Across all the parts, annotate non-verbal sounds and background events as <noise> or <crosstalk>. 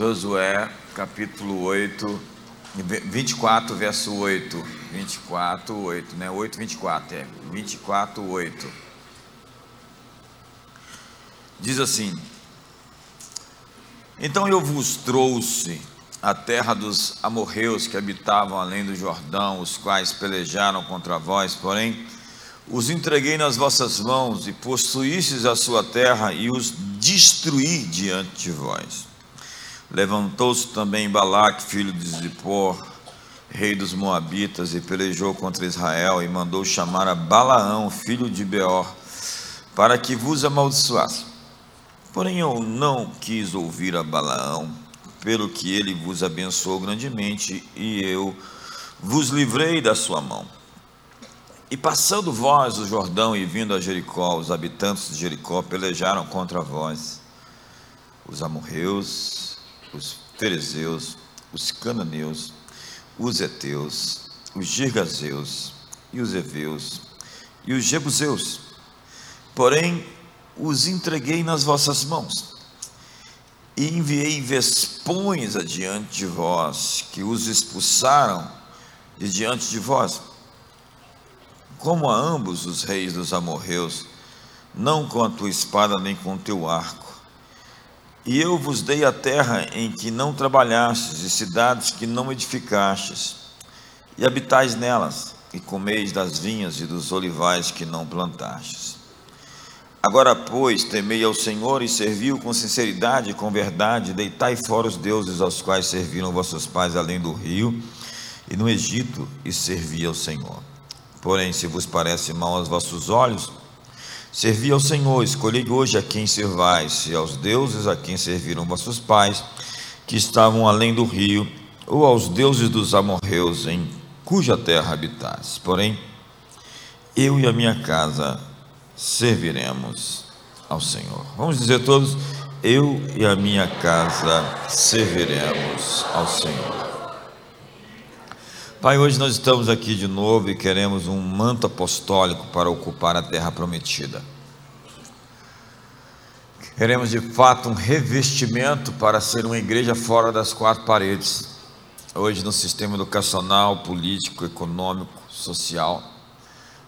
Josué, capítulo 8, 24, verso 8. 24, 8, né? 8, 24, é. 24, 8. Diz assim: Então eu vos trouxe a terra dos amorreus que habitavam além do Jordão, os quais pelejaram contra vós, porém os entreguei nas vossas mãos e possuístes a sua terra e os destruí diante de vós. Levantou-se também Balaque, filho de Zippor, rei dos Moabitas, e pelejou contra Israel, e mandou chamar a Balaão, filho de Beor, para que vos amaldiçoasse. Porém eu não quis ouvir a Balaão, pelo que ele vos abençoou grandemente, e eu vos livrei da sua mão. E passando vós o Jordão e vindo a Jericó, os habitantes de Jericó pelejaram contra vós, os amorreus, os ferezeus, os cananeus, os heteus, os girgazeus e os heveus e os jebuseus. Porém, os entreguei nas vossas mãos e enviei vespões adiante de vós, que os expulsaram de diante de vós como a ambos os reis dos amorreus, não com a tua espada nem com o teu arco. E eu vos dei a terra em que não trabalhastes, e cidades que não edificastes, e habitais nelas, e comeis das vinhas e dos olivais que não plantastes. Agora, pois, temei ao Senhor e serviu com sinceridade e com verdade, deitai fora os deuses aos quais serviram vossos pais além do rio e no Egito, e servi ao Senhor. Porém, se vos parece mal aos vossos olhos, servi ao Senhor, escolhei hoje a quem servais, se aos deuses a quem serviram vossos pais, que estavam além do rio, ou aos deuses dos amorreus, em cuja terra habitais. Porém, eu e a minha casa serviremos ao Senhor. Vamos dizer todos: eu e a minha casa serviremos ao Senhor. Pai, hoje nós estamos aqui de novo e queremos um manto apostólico para ocupar a terra prometida. Queremos de fato um revestimento para ser uma igreja fora das quatro paredes. Hoje, no sistema educacional, político, econômico, social,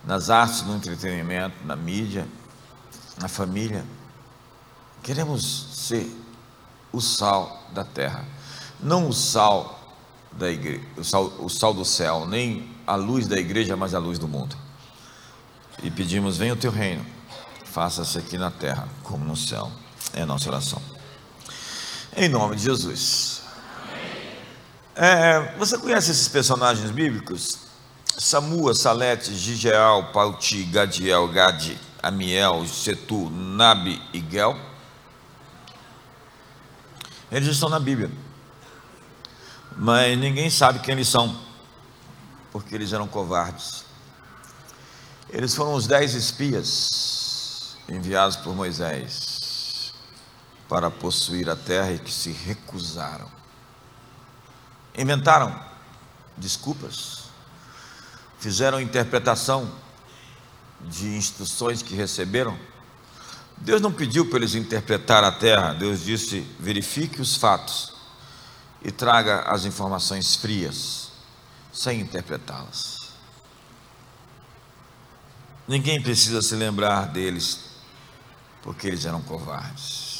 nas artes, no entretenimento, na mídia, na família. Queremos ser o sal da terra, não o sal da igreja, o sal, o sal do céu, nem a luz da igreja, mas a luz do mundo. E pedimos: venha o teu reino, faça-se aqui na terra como no céu. É a nossa oração. Em nome de Jesus. É, você conhece esses personagens bíblicos? Samua, Salete, Gigeal, Pauti, Gadiel, Gadi, Amiel, Setu, Nabi e Gel? Eles estão na Bíblia mas ninguém sabe quem eles são, porque eles eram covardes. Eles foram os dez espias enviados por Moisés para possuir a terra e que se recusaram. Inventaram desculpas, fizeram interpretação de instruções que receberam. Deus não pediu para eles interpretar a terra, Deus disse: verifique os fatos e traga as informações frias, sem interpretá-las. Ninguém precisa se lembrar deles, porque eles eram covardes.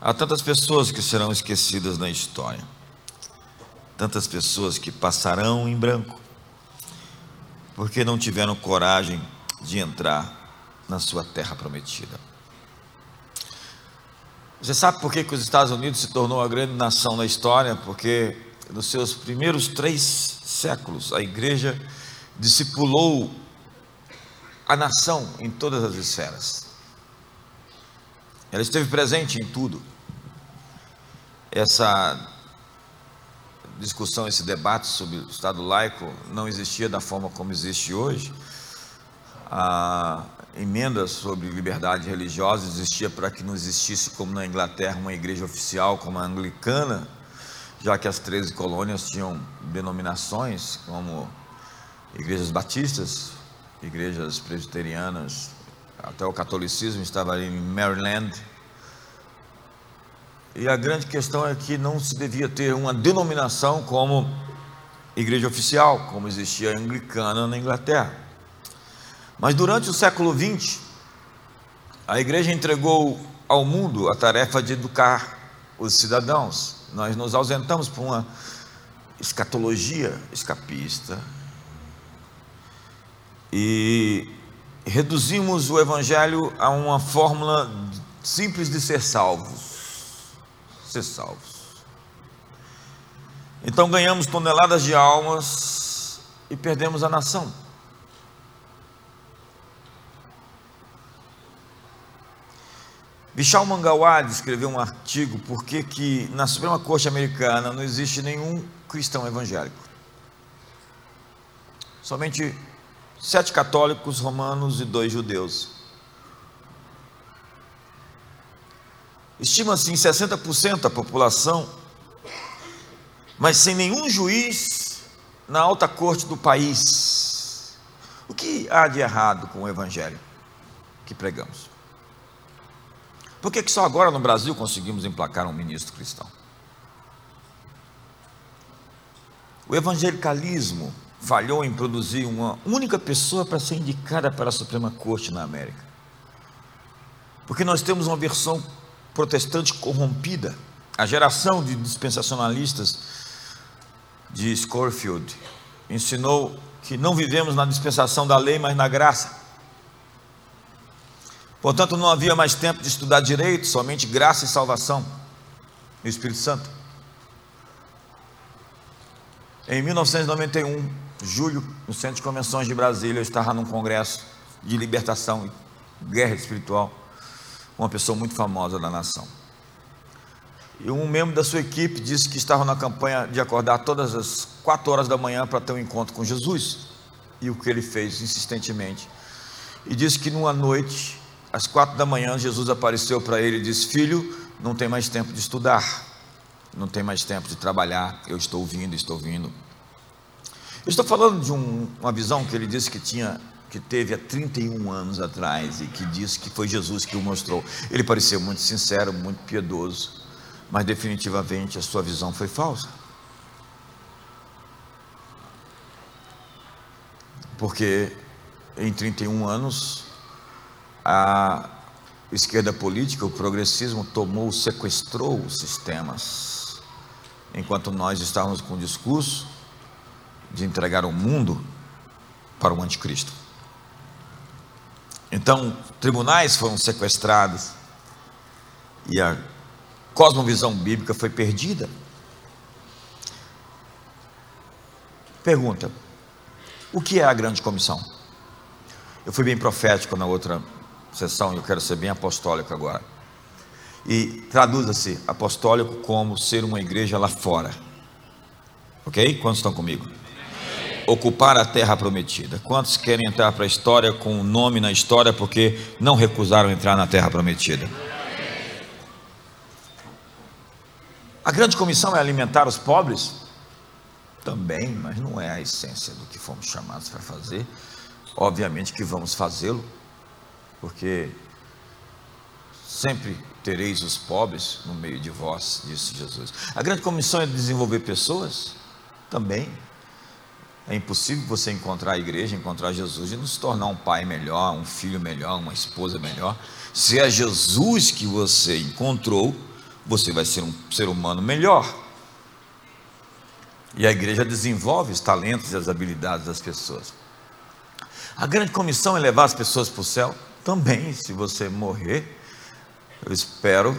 Há tantas pessoas que serão esquecidas na história, tantas pessoas que passarão em branco, porque não tiveram coragem de entrar na sua terra prometida. Você sabe por que, que os Estados Unidos se tornou a grande nação na história? Porque nos seus primeiros três séculos a igreja discipulou a nação em todas as esferas. Ela esteve presente em tudo. Essa discussão, esse debate sobre o Estado laico não existia da forma como existe hoje. A emenda sobre liberdade religiosa existia para que não existisse, como na Inglaterra, uma igreja oficial como a anglicana, já que as 13 colônias tinham denominações como igrejas batistas, igrejas presbiterianas, até o catolicismo estava ali em Maryland. E a grande questão é que não se devia ter uma denominação como igreja oficial, como existia a anglicana na Inglaterra. Mas durante o século XX, a igreja entregou ao mundo a tarefa de educar os cidadãos. Nós nos ausentamos por uma escatologia escapista e reduzimos o evangelho a uma fórmula simples de ser salvos. Ser salvos. Então ganhamos toneladas de almas e perdemos a nação. Vishal Mangalwadi escreveu um artigo por que na Suprema Corte Americana não existe nenhum cristão evangélico. Somente sete católicos romanos e dois judeus. Estima-se em 60% da população, mas sem nenhum juiz na alta corte do país. O que há de errado com o evangelho que pregamos? Por que, que só agora no Brasil conseguimos emplacar um ministro cristão? O evangelicalismo falhou em produzir uma única pessoa para ser indicada para a Suprema Corte na América. Porque nós temos uma versão protestante corrompida. A geração de dispensacionalistas de Scorfield ensinou que não vivemos na dispensação da lei, mas na graça. Portanto, não havia mais tempo de estudar direito, somente graça e salvação no Espírito Santo. Em 1991, julho, no Centro de Convenções de Brasília, eu estava num congresso de libertação e guerra espiritual, uma pessoa muito famosa da nação. E um membro da sua equipe disse que estava na campanha de acordar todas as quatro horas da manhã para ter um encontro com Jesus. E o que ele fez insistentemente. E disse que numa noite às quatro da manhã, Jesus apareceu para ele e disse: Filho, não tem mais tempo de estudar, não tem mais tempo de trabalhar. Eu estou vindo, estou vindo. Eu estou falando de um, uma visão que ele disse que tinha, que teve há 31 anos atrás e que disse que foi Jesus que o mostrou. Ele pareceu muito sincero, muito piedoso, mas definitivamente a sua visão foi falsa. Porque em 31 anos a esquerda política, o progressismo tomou, sequestrou os sistemas, enquanto nós estávamos com o discurso de entregar o mundo para o anticristo. Então, tribunais foram sequestrados e a cosmovisão bíblica foi perdida. Pergunta: o que é a grande comissão? Eu fui bem profético na outra sessão, eu quero ser bem apostólico agora. E traduza-se apostólico como ser uma igreja lá fora. Ok? Quantos estão comigo? Ocupar a terra prometida. Quantos querem entrar para a história com o um nome na história porque não recusaram entrar na terra prometida? A grande comissão é alimentar os pobres? Também, mas não é a essência do que fomos chamados para fazer. Obviamente que vamos fazê-lo, porque sempre tereis os pobres no meio de vós, disse Jesus. A grande comissão é desenvolver pessoas? Também. É impossível você encontrar a igreja, encontrar Jesus e nos tornar um pai melhor, um filho melhor, uma esposa melhor. Se é Jesus que você encontrou, você vai ser um ser humano melhor. E a igreja desenvolve os talentos e as habilidades das pessoas. A grande comissão é levar as pessoas para o céu? Também, se você morrer, eu espero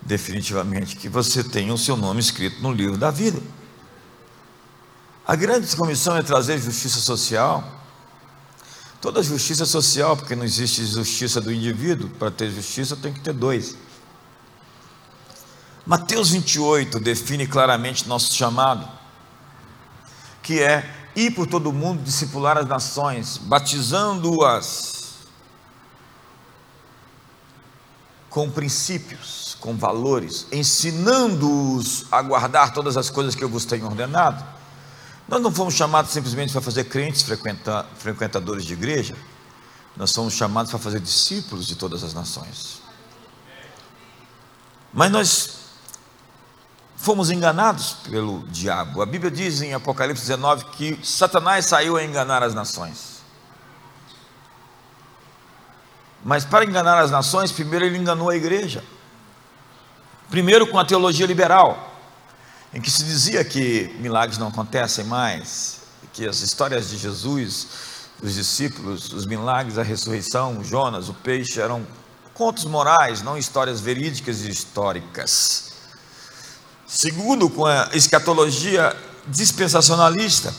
definitivamente que você tenha o seu nome escrito no livro da vida. A grande comissão é trazer justiça social. Toda justiça social, porque não existe justiça do indivíduo, para ter justiça tem que ter dois. Mateus 28 define claramente nosso chamado, que é ir por todo o mundo, discipular as nações, batizando-as com princípios, com valores, ensinando-os a guardar todas as coisas que eu vos tenho ordenado. Nós não fomos chamados simplesmente para fazer crentes frequenta, frequentadores de igreja, nós somos chamados para fazer discípulos de todas as nações. Mas nós fomos enganados pelo diabo. A Bíblia diz em Apocalipse 19 que Satanás saiu a enganar as nações. Mas para enganar as nações, primeiro ele enganou a igreja. Primeiro com a teologia liberal, em que se dizia que milagres não acontecem mais, que as histórias de Jesus, dos discípulos, os milagres, a ressurreição, Jonas, o peixe, eram contos morais, não histórias verídicas e históricas. Segundo, com a escatologia dispensacionalista,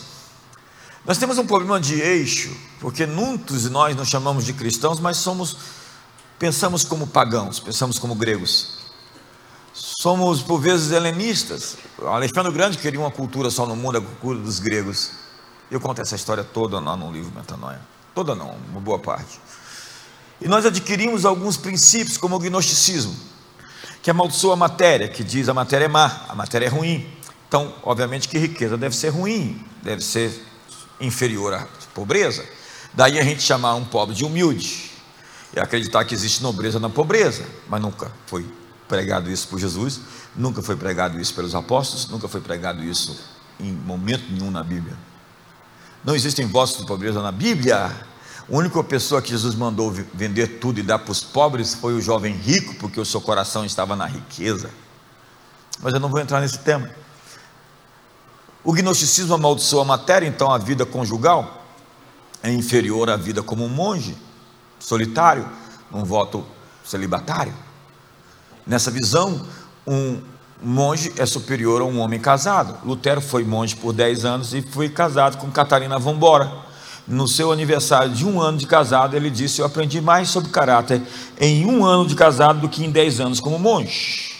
nós temos um problema de eixo, porque muitos de nós nos chamamos de cristãos, mas somos, pensamos como pagãos, pensamos como gregos. Somos, por vezes, helenistas. Alexandre Grande queria uma cultura só no mundo, a cultura dos gregos. Eu conto essa história toda lá no livro Metanoia. Toda não, uma boa parte. E nós adquirimos alguns princípios, como o gnosticismo, que amaldiçoa a matéria, que diz a matéria é má, a matéria é ruim. Então, obviamente que riqueza deve ser ruim, deve ser inferior à pobreza. Daí a gente chamar um pobre de humilde e acreditar que existe nobreza na pobreza, mas nunca foi pregado isso por Jesus, nunca foi pregado isso pelos apóstolos, nunca foi pregado isso em momento nenhum na Bíblia. Não existem votos de pobreza na Bíblia. A única pessoa que Jesus mandou vender tudo e dar para os pobres foi o jovem rico, porque o seu coração estava na riqueza. Mas eu não vou entrar nesse tema. O gnosticismo amaldiçoa a matéria, então a vida conjugal é inferior à vida como um monge solitário, um voto celibatário. Nessa visão, um monge é superior a um homem casado. Lutero foi monge por 10 anos e foi casado com Catarina Vambora. No seu aniversário de um ano de casado, ele disse: Eu aprendi mais sobre caráter em um ano de casado do que em 10 anos como monge.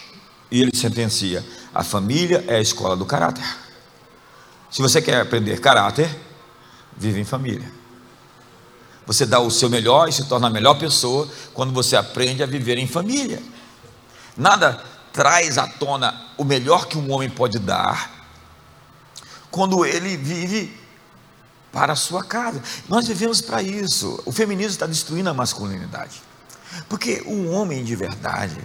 E ele sentencia: A família é a escola do caráter. Se você quer aprender caráter, vive em família. Você dá o seu melhor e se torna a melhor pessoa quando você aprende a viver em família. Nada traz à tona o melhor que um homem pode dar quando ele vive para a sua casa. Nós vivemos para isso. O feminismo está destruindo a masculinidade. Porque um homem de verdade,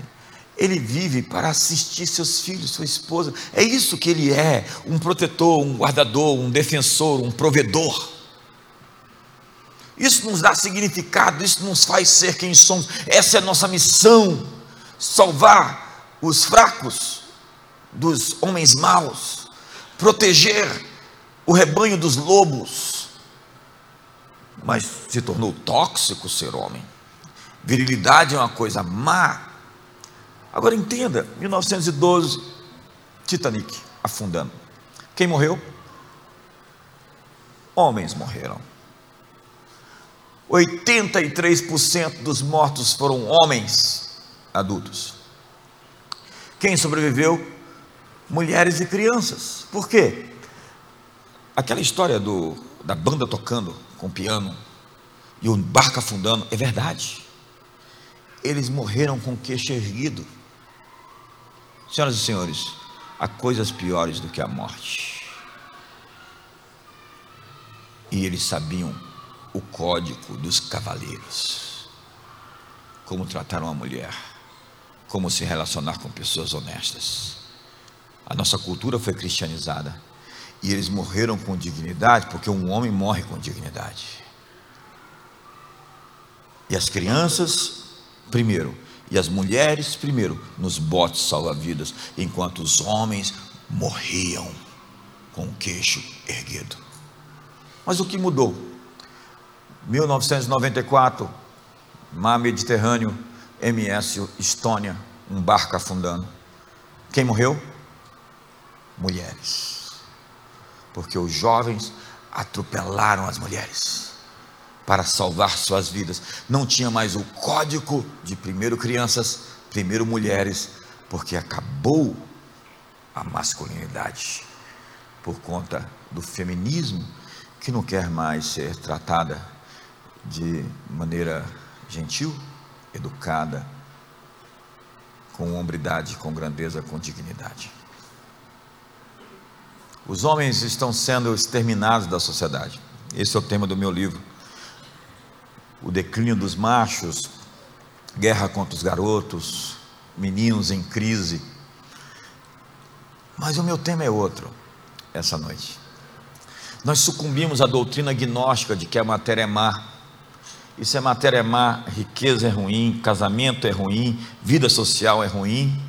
ele vive para assistir seus filhos, sua esposa. É isso que ele é: um protetor, um guardador, um defensor, um provedor. Isso nos dá significado, isso nos faz ser quem somos. Essa é a nossa missão: salvar os fracos dos homens maus, proteger o rebanho dos lobos. Mas se tornou tóxico ser homem. Virilidade é uma coisa má, Agora entenda, 1912, Titanic afundando. Quem morreu? Homens morreram. 83% dos mortos foram homens adultos. Quem sobreviveu? Mulheres e crianças. Por quê? Aquela história do, da banda tocando com piano e o barco afundando é verdade. Eles morreram com o queixo erguido. Senhoras e senhores, há coisas piores do que a morte. E eles sabiam o código dos cavaleiros. Como tratar uma mulher, como se relacionar com pessoas honestas. A nossa cultura foi cristianizada e eles morreram com dignidade, porque um homem morre com dignidade. E as crianças, primeiro, e as mulheres primeiro nos botes salva-vidas, enquanto os homens morriam com o queixo erguido. Mas o que mudou? 1994, mar Mediterrâneo, MS Estônia, um barco afundando. Quem morreu? Mulheres. Porque os jovens atropelaram as mulheres para salvar suas vidas. Não tinha mais o código de primeiro crianças, primeiro mulheres, porque acabou a masculinidade por conta do feminismo que não quer mais ser tratada de maneira gentil, educada, com hombridade, com grandeza, com dignidade. Os homens estão sendo exterminados da sociedade. Esse é o tema do meu livro o declínio dos machos, guerra contra os garotos, meninos em crise. Mas o meu tema é outro essa noite. Nós sucumbimos à doutrina gnóstica de que a matéria é má. Isso é matéria é má, riqueza é ruim, casamento é ruim, vida social é ruim.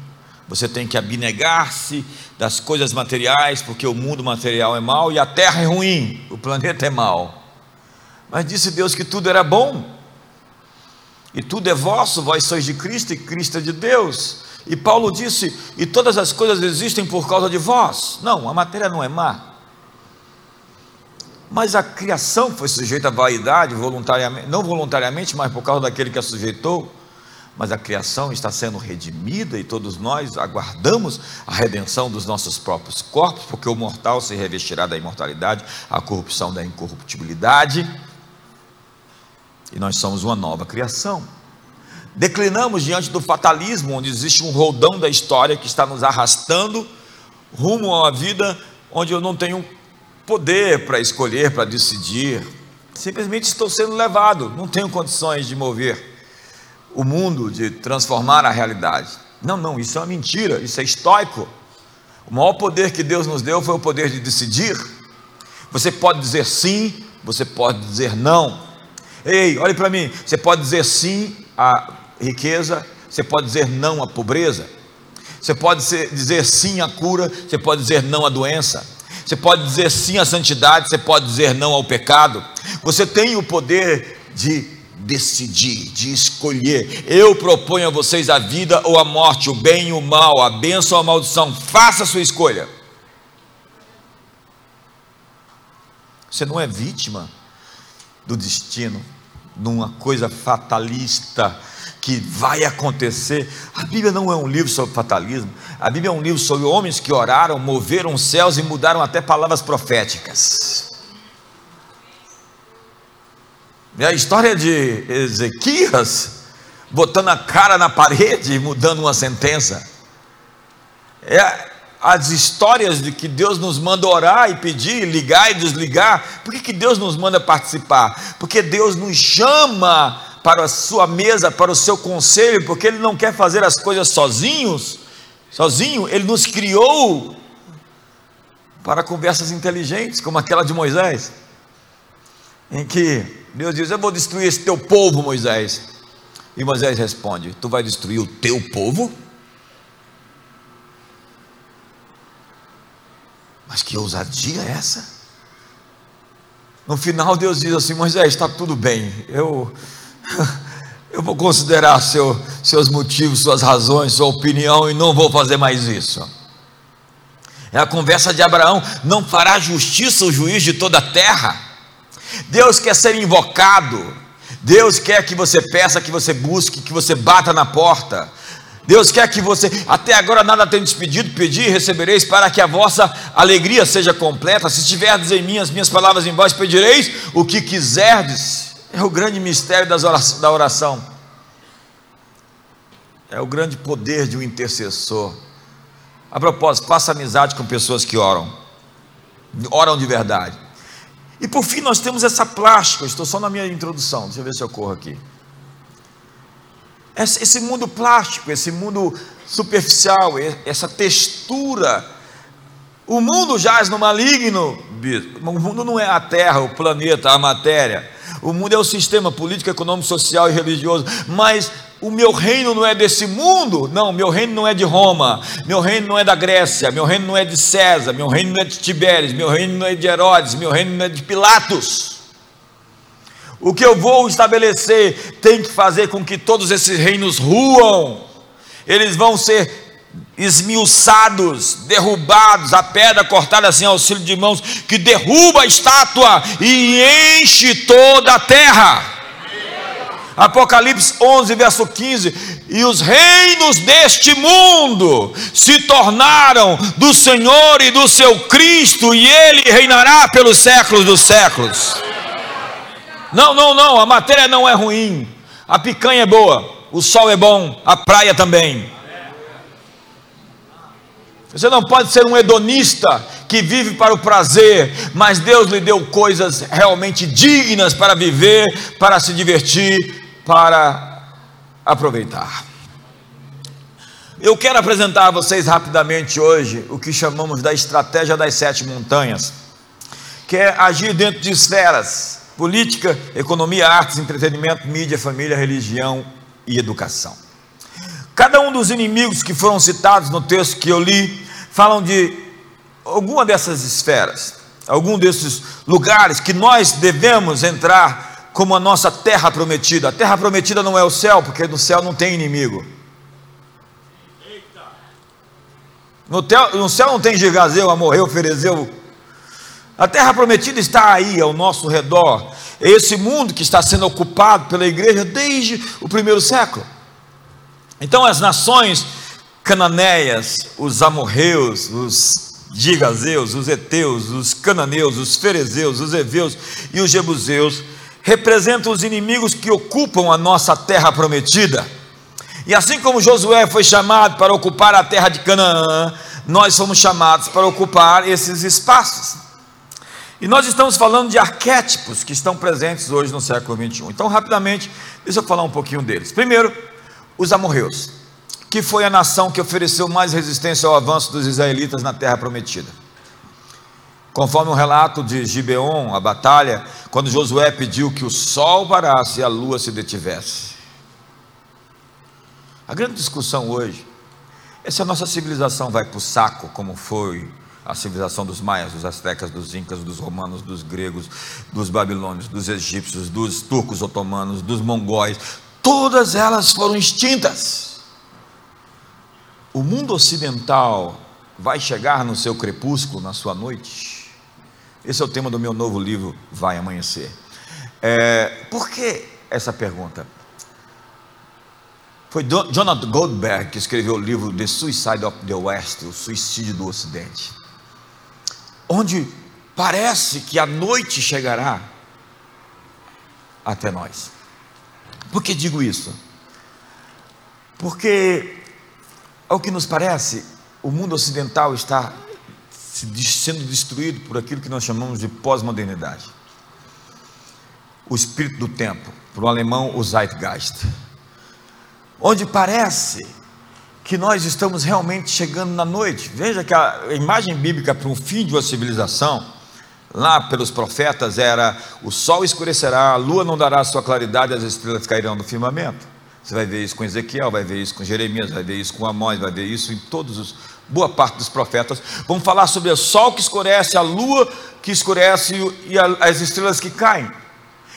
Você tem que abnegar-se das coisas materiais, porque o mundo material é mau e a terra é ruim, o planeta é mau. Mas disse Deus que tudo era bom, e tudo é vosso, vós sois de Cristo e Cristo é de Deus. E Paulo disse: e todas as coisas existem por causa de vós. Não, a matéria não é má. Mas a criação foi sujeita à vaidade, voluntariamente, não voluntariamente, mas por causa daquele que a sujeitou. Mas a criação está sendo redimida e todos nós aguardamos a redenção dos nossos próprios corpos, porque o mortal se revestirá da imortalidade, a corrupção da incorruptibilidade. E nós somos uma nova criação. Declinamos diante do fatalismo, onde existe um roldão da história que está nos arrastando rumo a uma vida onde eu não tenho poder para escolher, para decidir. Simplesmente estou sendo levado, não tenho condições de mover o mundo, de transformar a realidade. Não, não, isso é uma mentira, isso é estoico. O maior poder que Deus nos deu foi o poder de decidir. Você pode dizer sim, você pode dizer não. Ei, olhe para mim, você pode dizer sim a riqueza, você pode dizer não à pobreza, você pode dizer sim à cura, você pode dizer não à doença, você pode dizer sim à santidade, você pode dizer não ao pecado. Você tem o poder de decidir, de escolher. Eu proponho a vocês a vida ou a morte, o bem e o mal, a bênção ou a maldição. Faça a sua escolha. Você não é vítima do destino, numa coisa fatalista que vai acontecer. A Bíblia não é um livro sobre fatalismo. A Bíblia é um livro sobre homens que oraram, moveram os céus e mudaram até palavras proféticas. E a história de Ezequias botando a cara na parede e mudando uma sentença. É as histórias de que Deus nos manda orar e pedir, ligar e desligar. Por que, que Deus nos manda participar? Porque Deus nos chama para a sua mesa, para o seu conselho, porque Ele não quer fazer as coisas sozinhos, sozinho, Ele nos criou para conversas inteligentes, como aquela de Moisés, em que Deus diz: Eu vou destruir esse teu povo, Moisés. E Moisés responde: Tu vai destruir o teu povo? Mas que ousadia é essa? No final, Deus diz assim: Moisés, está tudo bem, eu <laughs> eu vou considerar seu, seus motivos, suas razões, sua opinião e não vou fazer mais isso. É a conversa de Abraão: não fará justiça o juiz de toda a terra. Deus quer ser invocado, Deus quer que você peça, que você busque, que você bata na porta. Deus quer que você, até agora nada tem despedido, pedi e recebereis para que a vossa alegria seja completa. Se tiverdes em mim as minhas palavras em vós, pedireis o que quiserdes. É o grande mistério da oração. É o grande poder de um intercessor. A propósito, faça amizade com pessoas que oram. Oram de verdade. E por fim, nós temos essa plástica. Estou só na minha introdução. Deixa eu ver se eu corro aqui. Esse mundo plástico, esse mundo superficial, essa textura. O mundo jaz no maligno. O mundo não é a terra, o planeta, a matéria. O mundo é o sistema político, econômico, social e religioso. Mas o meu reino não é desse mundo. Não, meu reino não é de Roma. Meu reino não é da Grécia. Meu reino não é de César. Meu reino não é de Tibério. Meu reino não é de Herodes. Meu reino não é de Pilatos. O que eu vou estabelecer tem que fazer com que todos esses reinos ruam. Eles vão ser esmiuçados, derrubados, a pedra cortada assim auxílio de mãos, que derruba a estátua e enche toda a terra. Apocalipse 11, verso 15: E os reinos deste mundo se tornaram do Senhor e do seu Cristo, e ele reinará pelos séculos dos séculos. Não, não, não, a matéria não é ruim, a picanha é boa, o sol é bom, a praia também. Você não pode ser um hedonista que vive para o prazer, mas Deus lhe deu coisas realmente dignas para viver, para se divertir, para aproveitar. Eu quero apresentar a vocês rapidamente hoje o que chamamos da estratégia das sete montanhas, que é agir dentro de esferas: política, economia, artes, entretenimento, mídia, família, religião e educação. Cada um dos inimigos que foram citados no texto que eu li falam de alguma dessas esferas, algum desses lugares que nós devemos entrar como a nossa terra prometida. A terra prometida não é o céu, porque no céu não tem inimigo. No, céu não tem Gigazeu, Amorreu, Ferezeu. A terra prometida está aí, ao nosso redor. É esse mundo que está sendo ocupado pela igreja desde o primeiro século. Então as nações cananeias, os amorreus, os gigazeus, os eteus, os cananeus, os ferezeus, os heveus e os jebuseus representam os inimigos que ocupam a nossa terra prometida. E assim como Josué foi chamado para ocupar a terra de Canaã, nós fomos chamados para ocupar esses espaços. E nós estamos falando de arquétipos que estão presentes hoje no século 21. Então, rapidamente, deixa eu falar um pouquinho deles. Primeiro, os amorreus, que foi a nação que ofereceu mais resistência ao avanço dos israelitas na terra prometida. Conforme o um relato de Gibeon, a batalha, quando Josué pediu que o sol parasse e a lua se detivesse. A grande discussão hoje é se a nossa civilização vai para o saco, como foi a civilização dos maias, dos astecas, dos incas, dos romanos, dos gregos, dos babilônios, dos egípcios, dos turcos otomanos, dos mongóis, todas elas foram extintas. O mundo ocidental vai chegar no seu crepúsculo, na sua noite? Esse é o tema do meu novo livro, Vai Amanhecer. É, por que essa pergunta? Foi Jonathan Goldberg que escreveu o livro The Suicide of the West, o suicídio do Ocidente, onde parece que a noite chegará até nós. Por que digo isso? Porque, ao que nos parece, o mundo ocidental está sendo destruído por aquilo que nós chamamos de pós-modernidade. O espírito do tempo, para o alemão, o Zeitgeist. Onde parece que nós estamos realmente chegando na noite. Veja que a imagem bíblica para o fim de uma civilização lá pelos profetas era: o sol escurecerá, a lua não dará sua claridade, as estrelas cairão do firmamento. Você vai ver isso com Ezequiel, vai ver isso com Jeremias, vai ver isso com Amós, vai ver isso em todos os boa parte dos profetas. Vamos falar sobre o sol que escurece, a lua que escurece e as estrelas que caem.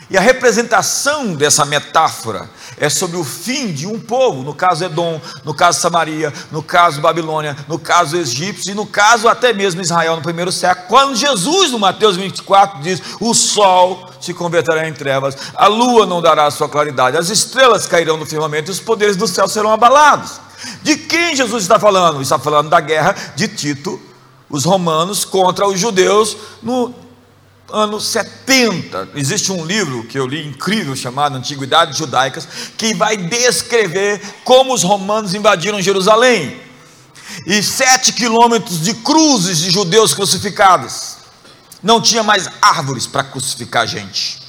E a representação dessa metáfora é sobre o fim de um povo, no caso Edom, no caso Samaria, no caso Babilônia, no caso egípcio e no caso até mesmo Israel no primeiro século. Quando Jesus, no Mateus 24, diz: O sol se converterá em trevas, a lua não dará sua claridade, as estrelas cairão no firmamento e os poderes do céu serão abalados. De quem Jesus está falando? Está falando da guerra de Tito, os romanos contra os judeus no ano 70. Existe um livro que eu li incrível chamado Antiguidades Judaicas, que vai descrever como os romanos invadiram Jerusalém. E sete quilômetros de cruzes de judeus crucificados. Não tinha mais árvores para crucificar gente.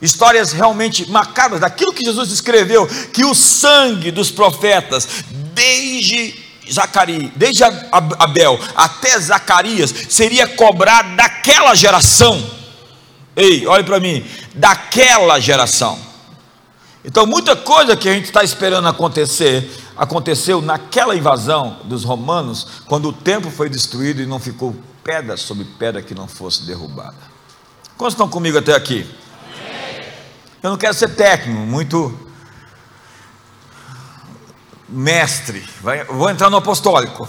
Histórias realmente marcadas daquilo que Jesus escreveu, que o sangue dos profetas, desde Zacarias, desde Abel até Zacarias, seria cobrado daquela geração. Ei, olhe para mim, daquela geração. Então, muita coisa que a gente está esperando acontecer, aconteceu naquela invasão dos romanos, quando o templo foi destruído e não ficou pedra sobre pedra que não fosse derrubada. Quantos estão comigo até aqui? Eu não quero ser técnico, muito mestre, vai, vou entrar no apostólico.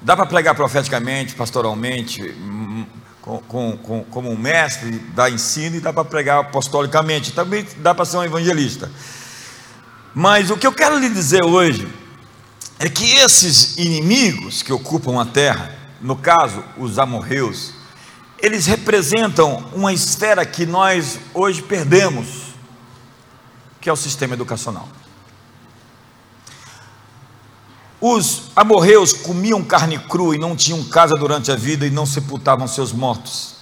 Dá para pregar profeticamente, pastoralmente, hum, com, com, com, como um mestre, dá ensino e dá para pregar apostolicamente, também dá para ser um evangelista. Mas o que eu quero lhe dizer hoje é que esses inimigos que ocupam a terra, no caso os amorreus, eles representam uma esfera que nós hoje perdemos, que é o sistema educacional. Os amorreus comiam carne crua e não tinham casa durante a vida e não sepultavam seus mortos.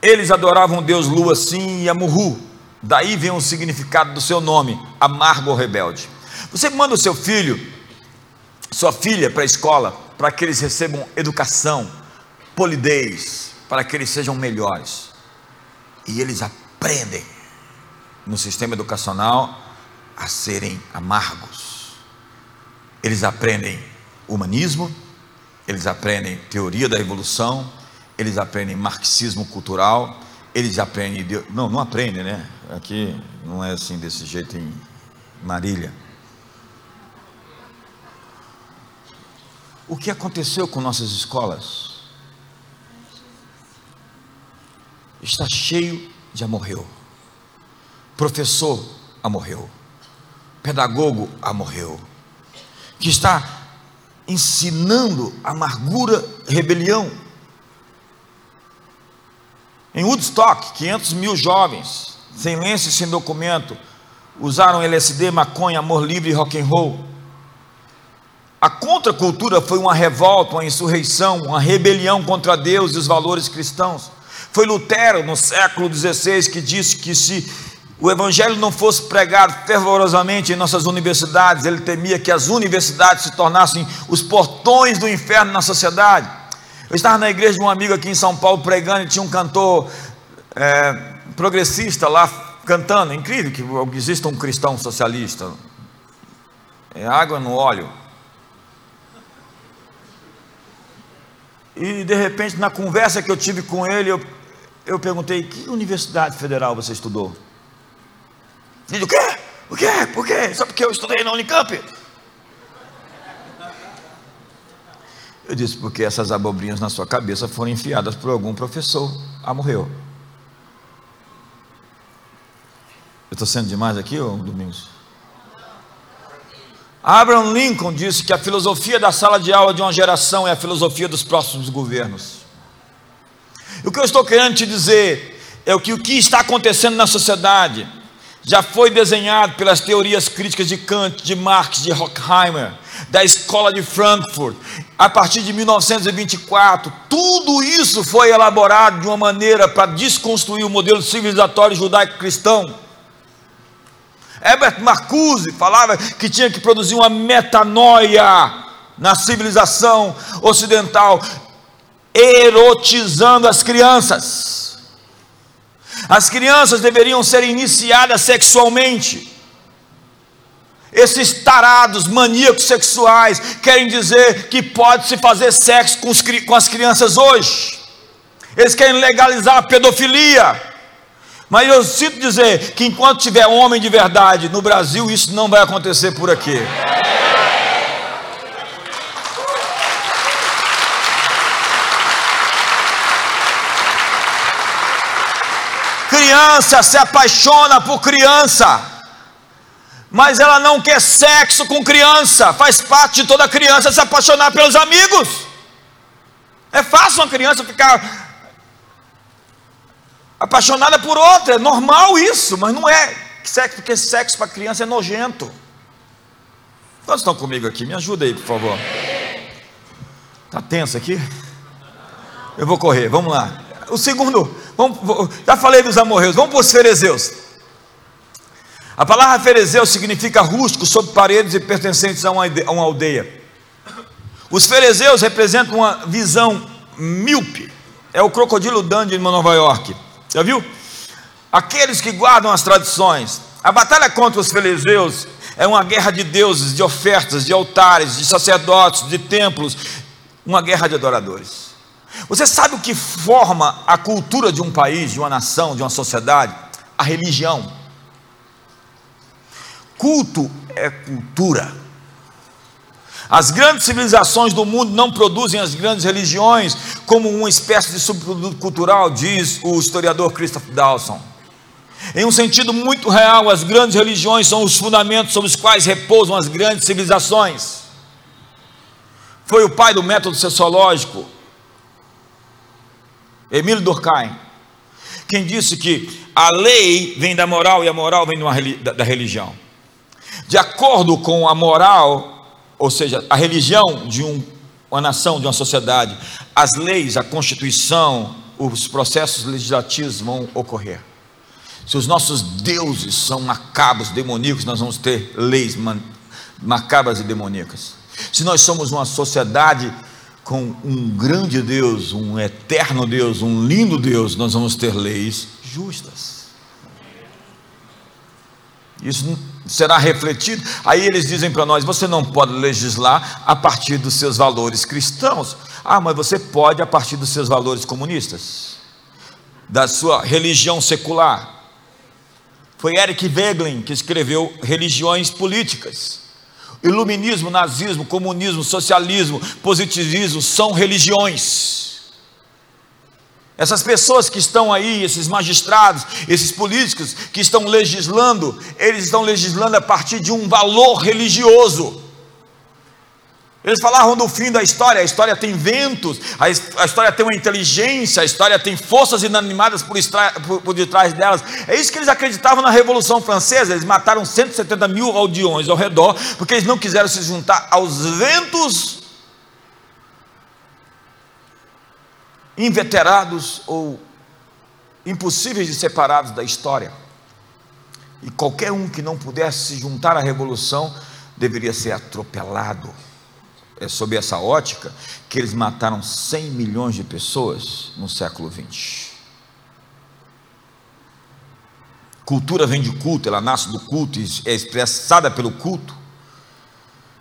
Eles adoravam Deus Lua sim e Amurru. Daí vem o significado do seu nome, amargo ou rebelde. Você manda o seu filho sua filha para a escola, para que eles recebam educação, polidez, para que eles sejam melhores. E eles aprendem no sistema educacional a serem amargos. Eles aprendem humanismo, eles aprendem teoria da evolução, eles aprendem marxismo cultural, eles aprendem. Não, não aprendem, né? Aqui não é assim desse jeito em Marília. O que aconteceu com nossas escolas? Está cheio de amorreu. Professor amorreu. Pedagogo amorreu. Que está ensinando amargura, rebelião. Em Woodstock, 500 mil jovens, sem lenço e sem documento, usaram LSD, maconha, amor livre e rock and roll. A contracultura foi uma revolta, uma insurreição, uma rebelião contra Deus e os valores cristãos. Foi Lutero, no século XVI, que disse que se o evangelho não fosse pregado fervorosamente em nossas universidades, ele temia que as universidades se tornassem os portões do inferno na sociedade. Eu estava na igreja de um amigo aqui em São Paulo pregando e tinha um cantor é, progressista lá cantando. Incrível que exista um cristão socialista. É água no óleo. E de repente, na conversa que eu tive com ele, eu, eu perguntei: que universidade federal você estudou? Ele o quê? O quê? Por quê? Só porque eu estudei na Unicamp? Eu disse: porque essas abobrinhas na sua cabeça foram enfiadas por algum professor. Ah, morreu. Eu estou sendo demais aqui, ou Domingos? Abraham Lincoln disse que a filosofia da sala de aula de uma geração é a filosofia dos próximos governos. E o que eu estou querendo te dizer é que o que está acontecendo na sociedade já foi desenhado pelas teorias críticas de Kant, de Marx, de Horkheimer, da escola de Frankfurt, a partir de 1924. Tudo isso foi elaborado de uma maneira para desconstruir o modelo civilizatório judaico-cristão Herbert Marcuse falava que tinha que produzir uma metanoia na civilização ocidental, erotizando as crianças. As crianças deveriam ser iniciadas sexualmente. Esses tarados, maníacos sexuais, querem dizer que pode se fazer sexo com, os, com as crianças hoje. Eles querem legalizar a pedofilia. Mas eu sinto dizer que enquanto tiver homem de verdade no Brasil, isso não vai acontecer por aqui. Criança se apaixona por criança, mas ela não quer sexo com criança. Faz parte de toda criança se apaixonar pelos amigos. É fácil uma criança ficar apaixonada por outra, é normal isso, mas não é sexo, porque sexo para criança é nojento. Quantos estão comigo aqui? Me ajuda aí, por favor. Está tenso aqui? Eu vou correr, vamos lá. O segundo, vamos, já falei dos amorreus, vamos para os ferezeus. A palavra ferezeu significa rústico, sob paredes e pertencentes a uma, a uma aldeia. Os ferezeus representam uma visão míope, é o crocodilo Dundee de Nova York. Já viu? Aqueles que guardam as tradições. A batalha contra os filisteus é uma guerra de deuses, de ofertas, de altares, de sacerdotes, de templos, uma guerra de adoradores. Você sabe o que forma a cultura de um país, de uma nação, de uma sociedade? A religião. Culto é cultura. As grandes civilizações do mundo não produzem as grandes religiões como uma espécie de subproduto cultural, diz o historiador Christopher Dawson. Em um sentido muito real, as grandes religiões são os fundamentos sobre os quais repousam as grandes civilizações. Foi o pai do método sociológico, Emílio Durkheim, quem disse que a lei vem da moral e a moral vem da religião. De acordo com a moral, ou seja, a religião de um, uma nação, de uma sociedade, as leis, a constituição, os processos legislativos vão ocorrer. Se os nossos deuses são macabros, demoníacos, nós vamos ter leis macabras e demoníacas. Se nós somos uma sociedade com um grande Deus, um eterno Deus, um lindo Deus, nós vamos ter leis justas. Isso será refletido. Aí eles dizem para nós: você não pode legislar a partir dos seus valores cristãos. Ah, mas você pode a partir dos seus valores comunistas, da sua religião secular. Foi Eric Wegelin que escreveu Religiões Políticas. Iluminismo, nazismo, comunismo, socialismo, positivismo são religiões. Essas pessoas que estão aí, esses magistrados, esses políticos que estão legislando, eles estão legislando a partir de um valor religioso. Eles falavam do fim da história, a história tem ventos, a, história tem uma inteligência, a história tem forças inanimadas por, por, por, detrás delas. É isso que eles acreditavam na Revolução Francesa. Eles mataram 170 mil aldeões ao redor, porque eles não quiseram se juntar aos ventos inveterados ou impossíveis de separados da história. E qualquer um que não pudesse se juntar à revolução deveria ser atropelado é sob essa ótica que eles mataram 100 milhões de pessoas no século 20. Cultura vem de culto, ela nasce do culto e é expressada pelo culto.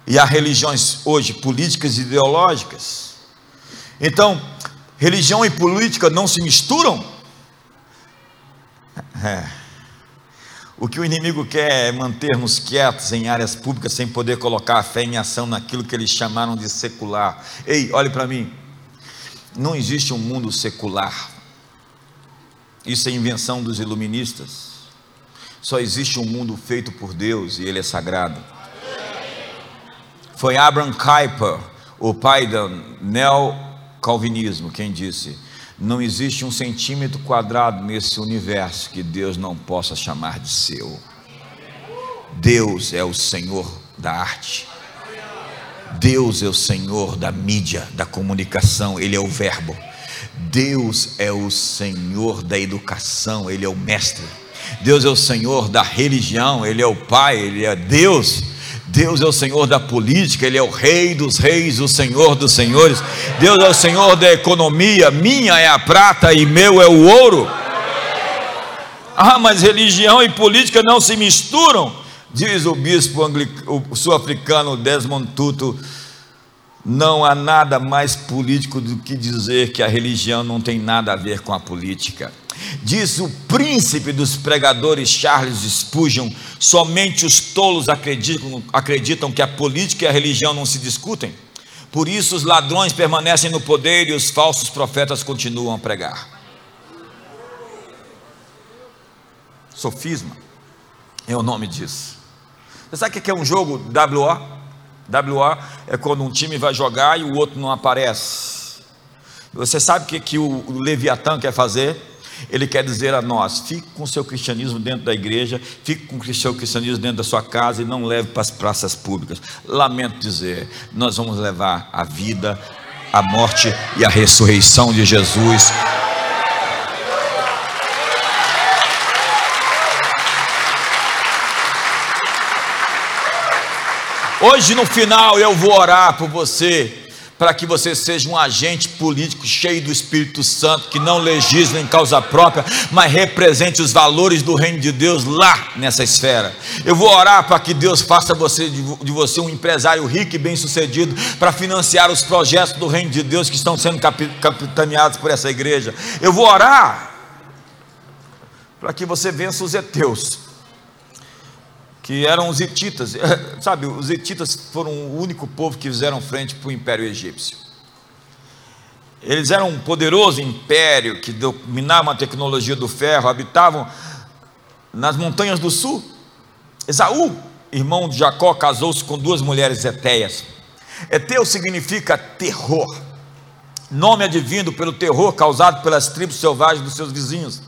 E há religiões hoje políticas e ideológicas. Então, religião e política não se misturam? É. O que o inimigo quer é manter-nos quietos em áreas públicas sem poder colocar a fé em ação naquilo que eles chamaram de secular. Ei, olhe para mim. Não existe um mundo secular. Isso é invenção dos iluministas. Só existe um mundo feito por Deus e ele é sagrado. Foi Abraham Kuyper, o pai do neo-calvinismo, quem disse: não existe um centímetro quadrado nesse universo que Deus não possa chamar de seu. Deus é o Senhor da arte. Deus é o Senhor da mídia, da comunicação, Ele é o Verbo. Deus é o Senhor da educação, Ele é o Mestre. Deus é o Senhor da religião, Ele é o Pai, Ele é Deus. Deus é o Senhor da política, Ele é o Rei dos Reis, o Senhor dos Senhores. Deus é o Senhor da economia, minha é a prata e meu é o ouro. Ah, mas religião e política não se misturam, diz o bispo sul-africano Desmond Tutu. Não há nada mais político do que dizer que a religião não tem nada a ver com a política. Diz o príncipe dos pregadores Charles Spurgeon: somente os tolos acreditam, acreditam que a política e a religião não se discutem. Por isso os ladrões permanecem no poder e os falsos profetas continuam a pregar. Sofisma é o nome disso. Você sabe o que é um jogo WO? WO é quando um time vai jogar e o outro não aparece. Você sabe o que, que o Leviatã quer fazer? Ele quer dizer a nós: fique com o seu cristianismo dentro da igreja, fique com o seu cristianismo dentro da sua casa e não leve para as praças públicas. Lamento dizer, nós vamos levar a vida, a morte e a ressurreição de Jesus. Hoje no final eu vou orar por você para que você seja um agente político cheio do Espírito Santo, que não legisle em causa própria, mas represente os valores do reino de Deus lá nessa esfera. Eu vou orar para que Deus faça você, de você um empresário rico e bem-sucedido para financiar os projetos do reino de Deus que estão sendo capitaneados por essa igreja. Eu vou orar para que você vença os heteus que eram os hititas. <laughs> Sabe, os hititas foram o único povo que fizeram frente para o Império Egípcio. Eles eram um poderoso império que dominava a tecnologia do ferro, habitavam nas montanhas do sul. Esaú, irmão de Jacó, casou-se com duas mulheres etéias. Eteu significa terror, nome advindo pelo terror causado pelas tribos selvagens dos seus vizinhos.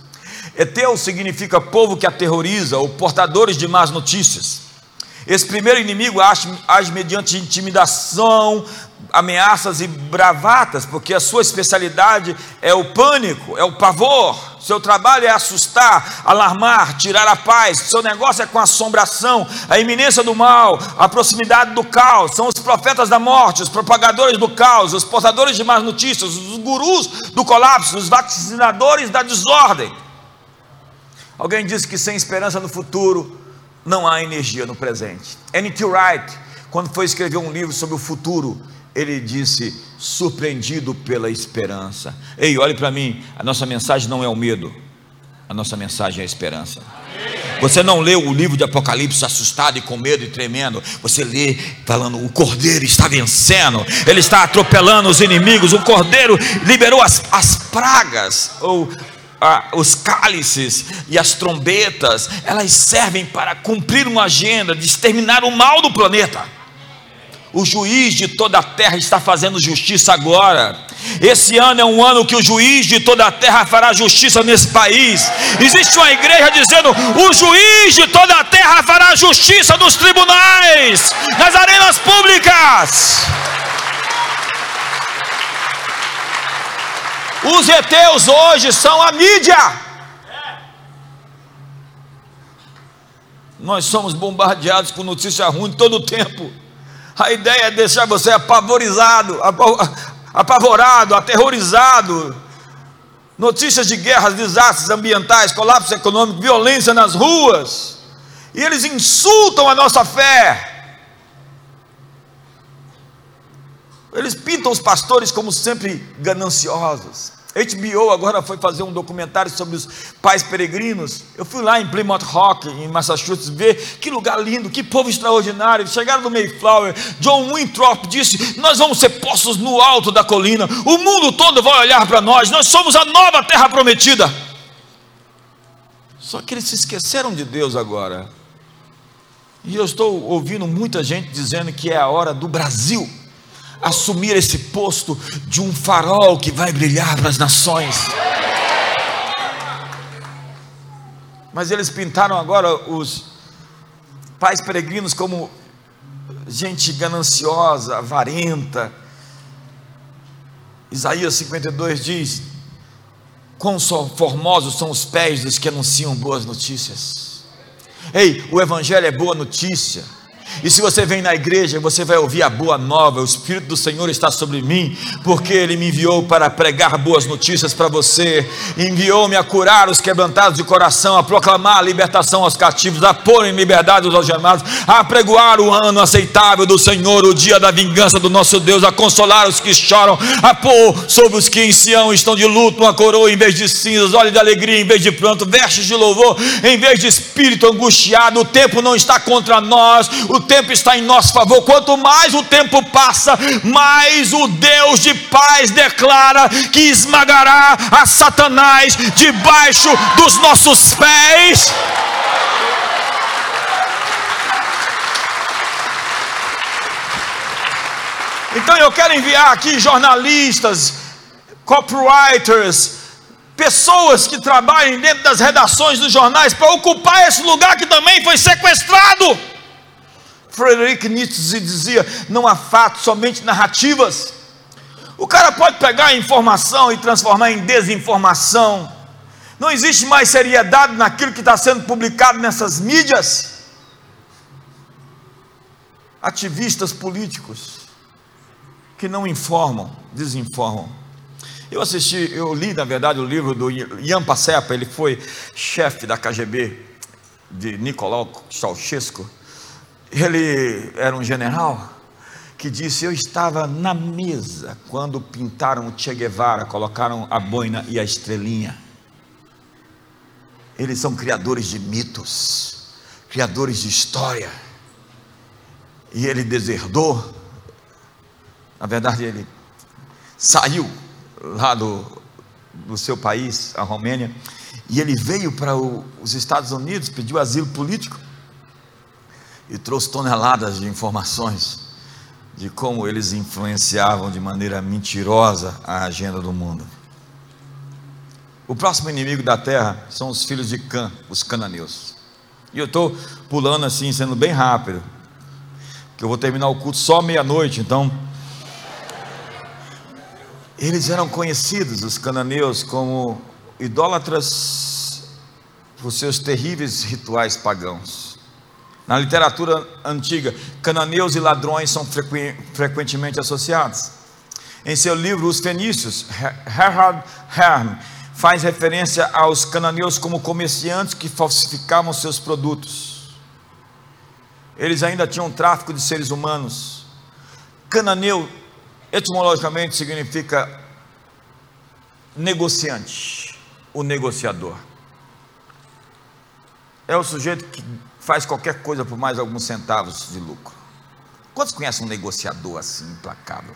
Eteu significa povo que aterroriza ou portadores de más notícias. Esse primeiro inimigo age, age mediante intimidação, ameaças e bravatas, porque a sua especialidade é o pânico, é o pavor. Seu trabalho é assustar, alarmar, tirar a paz. Seu negócio é com assombração, a iminência do mal, a proximidade do caos. São os profetas da morte, os propagadores do caos, os portadores de más notícias, os gurus do colapso, os vacinadores da desordem. Alguém disse que sem esperança no futuro não há energia no presente. N.T. Wright, quando foi escrever um livro sobre o futuro, ele disse: surpreendido pela esperança. Ei, olhe para mim, a nossa mensagem não é o medo, a nossa mensagem é a esperança. Você não lê o livro de Apocalipse assustado e com medo e tremendo. Você lê falando: o cordeiro está vencendo, ele está atropelando os inimigos. O cordeiro liberou as, as pragas, ou ah, os cálices e as trombetas. Elas servem para cumprir uma agenda de exterminar o mal do planeta. O juiz de toda a terra está fazendo justiça agora. Esse ano é um ano que o juiz de toda a terra fará justiça nesse país. Existe uma igreja dizendo: o juiz de toda a terra fará justiça nos tribunais, nas arenas públicas. Os heteus hoje são a mídia. Nós somos bombardeados com notícia ruim todo o tempo. A ideia é deixar você apavorizado, apavorado, aterrorizado. Notícias de guerras, desastres ambientais, colapso econômico, violência nas ruas. E eles insultam a nossa fé. Eles pintam os pastores como sempre gananciosos. HBO agora foi fazer um documentário sobre os pais peregrinos. Eu fui lá em Plymouth Rock, em Massachusetts, ver que lugar lindo, que povo extraordinário. Chegaram no Mayflower. John Winthrop disse: Nós vamos ser postos no alto da colina. O mundo todo vai olhar para nós. Nós somos a nova terra prometida. Só que eles se esqueceram de Deus agora. E eu estou ouvindo muita gente dizendo que é a hora do Brasil assumir esse posto de um farol que vai brilhar para as nações. Mas eles pintaram agora os pais peregrinos como gente gananciosa, avarenta. Isaías 52 diz: Quão formosos são os pés dos que anunciam boas notícias. Ei, o Evangelho é boa notícia. E se você vem na igreja, você vai ouvir a boa nova. O Espírito do Senhor está sobre mim, porque Ele me enviou para pregar boas notícias para você. Enviou-me a curar os quebrantados de coração, a proclamar a libertação aos cativos, a pôr em liberdade os algemados, a pregoar o ano aceitável do Senhor, o dia da vingança do nosso Deus, a consolar os que choram, a pôr sobre os que em Sião estão de luto uma coroa em vez de cinzas, olhos de alegria em vez de pranto, vestes de louvor em vez de espírito angustiado. O tempo não está contra nós, o tempo está em nosso favor. Quanto mais o tempo passa, mais o Deus de paz declara que esmagará a Satanás debaixo dos nossos pés. Então eu quero enviar aqui jornalistas, copywriters, pessoas que trabalhem dentro das redações dos jornais para ocupar esse lugar que também foi sequestrado. Frederick Nietzsche dizia: não há fatos, somente narrativas. O cara pode pegar a informação e transformar em desinformação. Não existe mais seriedade naquilo que está sendo publicado nessas mídias. Ativistas políticos que não informam, desinformam. Eu assisti, eu li na verdade o livro do Ian Pacepa, ele foi chefe da KGB de Nicolau Ceausescu ele era um general que disse: Eu estava na mesa quando pintaram o Che Guevara, colocaram a boina e a estrelinha. Eles são criadores de mitos, criadores de história. E ele deserdou, na verdade, ele saiu lá do, do seu país, a Romênia, e ele veio para o, os Estados Unidos, pediu asilo político e trouxe toneladas de informações de como eles influenciavam de maneira mentirosa a agenda do mundo. O próximo inimigo da terra são os filhos de Cã, os cananeus. E eu estou pulando assim, sendo bem rápido, que eu vou terminar o culto só meia-noite, então. Eles eram conhecidos, os cananeus, como idólatras por seus terríveis rituais pagãos. Na literatura antiga, cananeus e ladrões são frequentemente associados. Em seu livro Os Fenícios, Herhard Herm faz referência aos cananeus como comerciantes que falsificavam seus produtos. Eles ainda tinham tráfico de seres humanos. Cananeu, etimologicamente, significa negociante, o negociador. É o sujeito que faz qualquer coisa por mais alguns centavos de lucro. Quantos conhecem um negociador assim, implacável?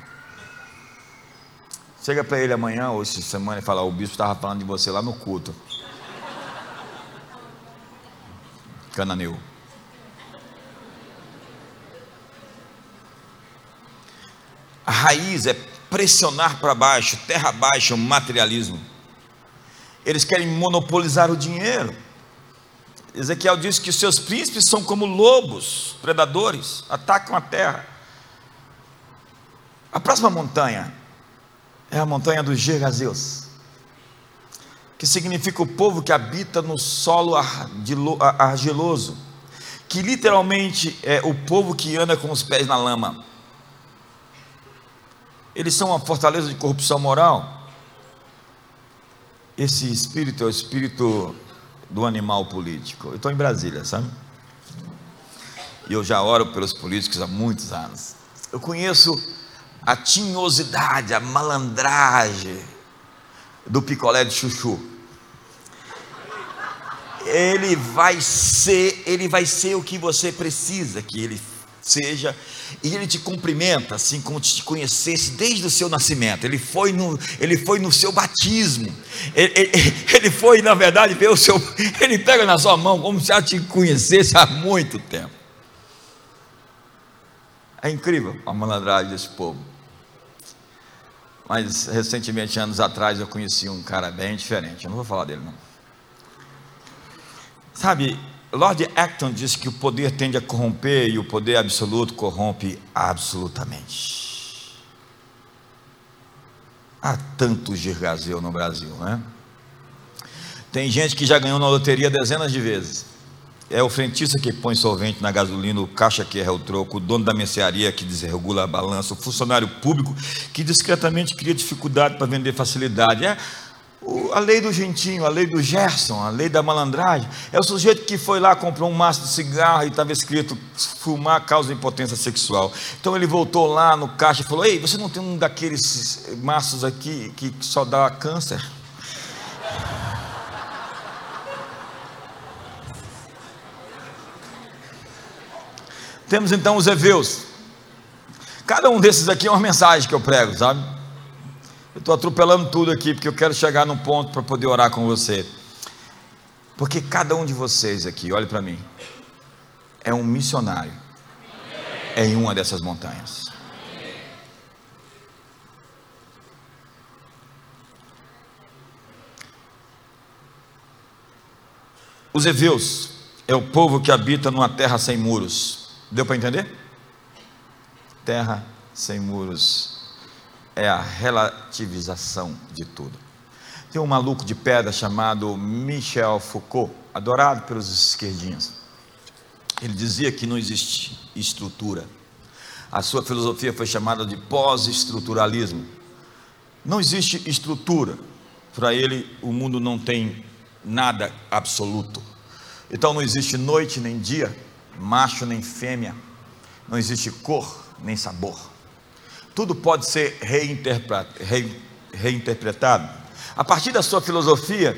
Chega para ele amanhã ou essa semana e fala: O bispo estava falando de você lá no culto. Cananeu. A raiz é pressionar para baixo, terra baixa, o materialismo. Eles querem monopolizar o dinheiro. Ezequiel diz que os seus príncipes são como lobos, predadores, atacam a terra. A próxima montanha é a montanha dos Gergazeus, que significa o povo que habita no solo argiloso, que literalmente é o povo que anda com os pés na lama. Eles são uma fortaleza de corrupção moral. Esse espírito é o espírito do animal político. Eu estou em Brasília, sabe? E eu já oro pelos políticos há muitos anos. Eu conheço a tinhosidade, a malandragem do picolé de chuchu. Ele vai ser, ele vai ser o que você precisa que ele seja, e ele te cumprimenta assim como te conhecesse desde o seu nascimento. Ele foi no, ele foi no seu batismo. Ele, ele, <laughs> ele foi, na verdade, ver o seu, <laughs> ele pega na sua mão como se já te conhecesse há muito tempo. É incrível a malandragem desse povo. Mas recentemente, anos atrás, eu conheci um cara bem diferente. Eu não vou falar dele, não. Sabe, Lord Acton diz que o poder tende a corromper e o poder absoluto corrompe absolutamente. Há tanto girgazeu no Brasil, né? Tem gente que já ganhou na loteria dezenas de vezes. É o frentista que põe solvente na gasolina, o caixa que erra o troco, o dono da mercearia que desregula a balança, o funcionário público que discretamente cria dificuldade para vender facilidade. É a lei do gentinho, a lei do Gerson, a lei da malandragem. É o sujeito que foi lá, comprou um maço de cigarro e estava escrito fumar causa impotência sexual. Então ele voltou lá no caixa e falou: Ei, você não tem um daqueles maços aqui que só dá câncer? Temos então os Eveus. Cada um desses aqui é uma mensagem que eu prego, sabe? Eu estou atropelando tudo aqui porque eu quero chegar num ponto para poder orar com você. Porque cada um de vocês aqui, olhe para mim, é um missionário em uma dessas montanhas. Os Eveus é o povo que habita numa terra sem muros. Deu para entender? Terra sem muros é a relativização de tudo. Tem um maluco de pedra chamado Michel Foucault, adorado pelos esquerdinhos. Ele dizia que não existe estrutura. A sua filosofia foi chamada de pós-estruturalismo. Não existe estrutura. Para ele, o mundo não tem nada absoluto. Então não existe noite nem dia, macho nem fêmea, não existe cor nem sabor. Tudo pode ser reinterpretado. A partir da sua filosofia,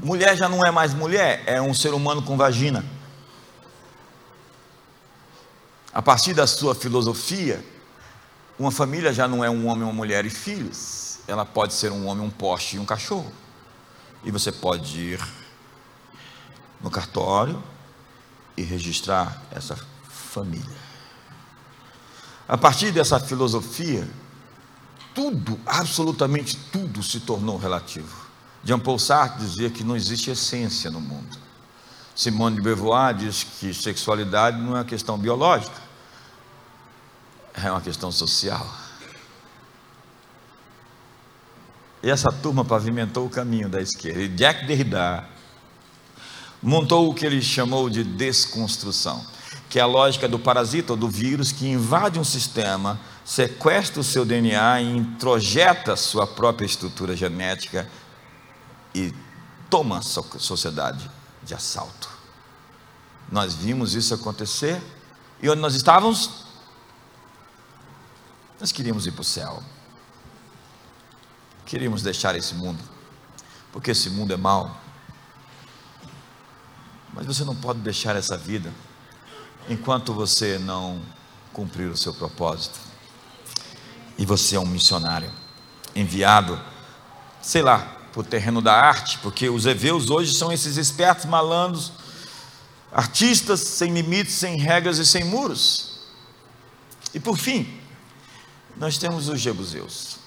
mulher já não é mais mulher, é um ser humano com vagina. A partir da sua filosofia, uma família já não é um homem, uma mulher e filhos. Ela pode ser um homem, um poste e um cachorro. E você pode ir no cartório, e registrar essa família. A partir dessa filosofia, tudo, absolutamente tudo se tornou relativo. Jean Paul Sartre dizia que não existe essência no mundo. Simone de Beauvoir diz que sexualidade não é uma questão biológica, é uma questão social. E essa turma pavimentou o caminho da esquerda. E Jack Derrida montou o que ele chamou de desconstrução, que é a lógica do parasita ou do vírus que invade um sistema, sequestra o seu DNA e introjeta sua própria estrutura genética e toma a sociedade de assalto. Nós vimos isso acontecer e onde nós estávamos? Nós queríamos ir para o céu. Queríamos deixar esse mundo, porque esse mundo é mau. Mas você não pode deixar essa vida enquanto você não cumprir o seu propósito. E você é um missionário enviado, sei lá, para o terreno da arte, porque os heveus hoje são esses espertos malandros, artistas sem limites, sem regras e sem muros. E por fim, nós temos os jebuseus,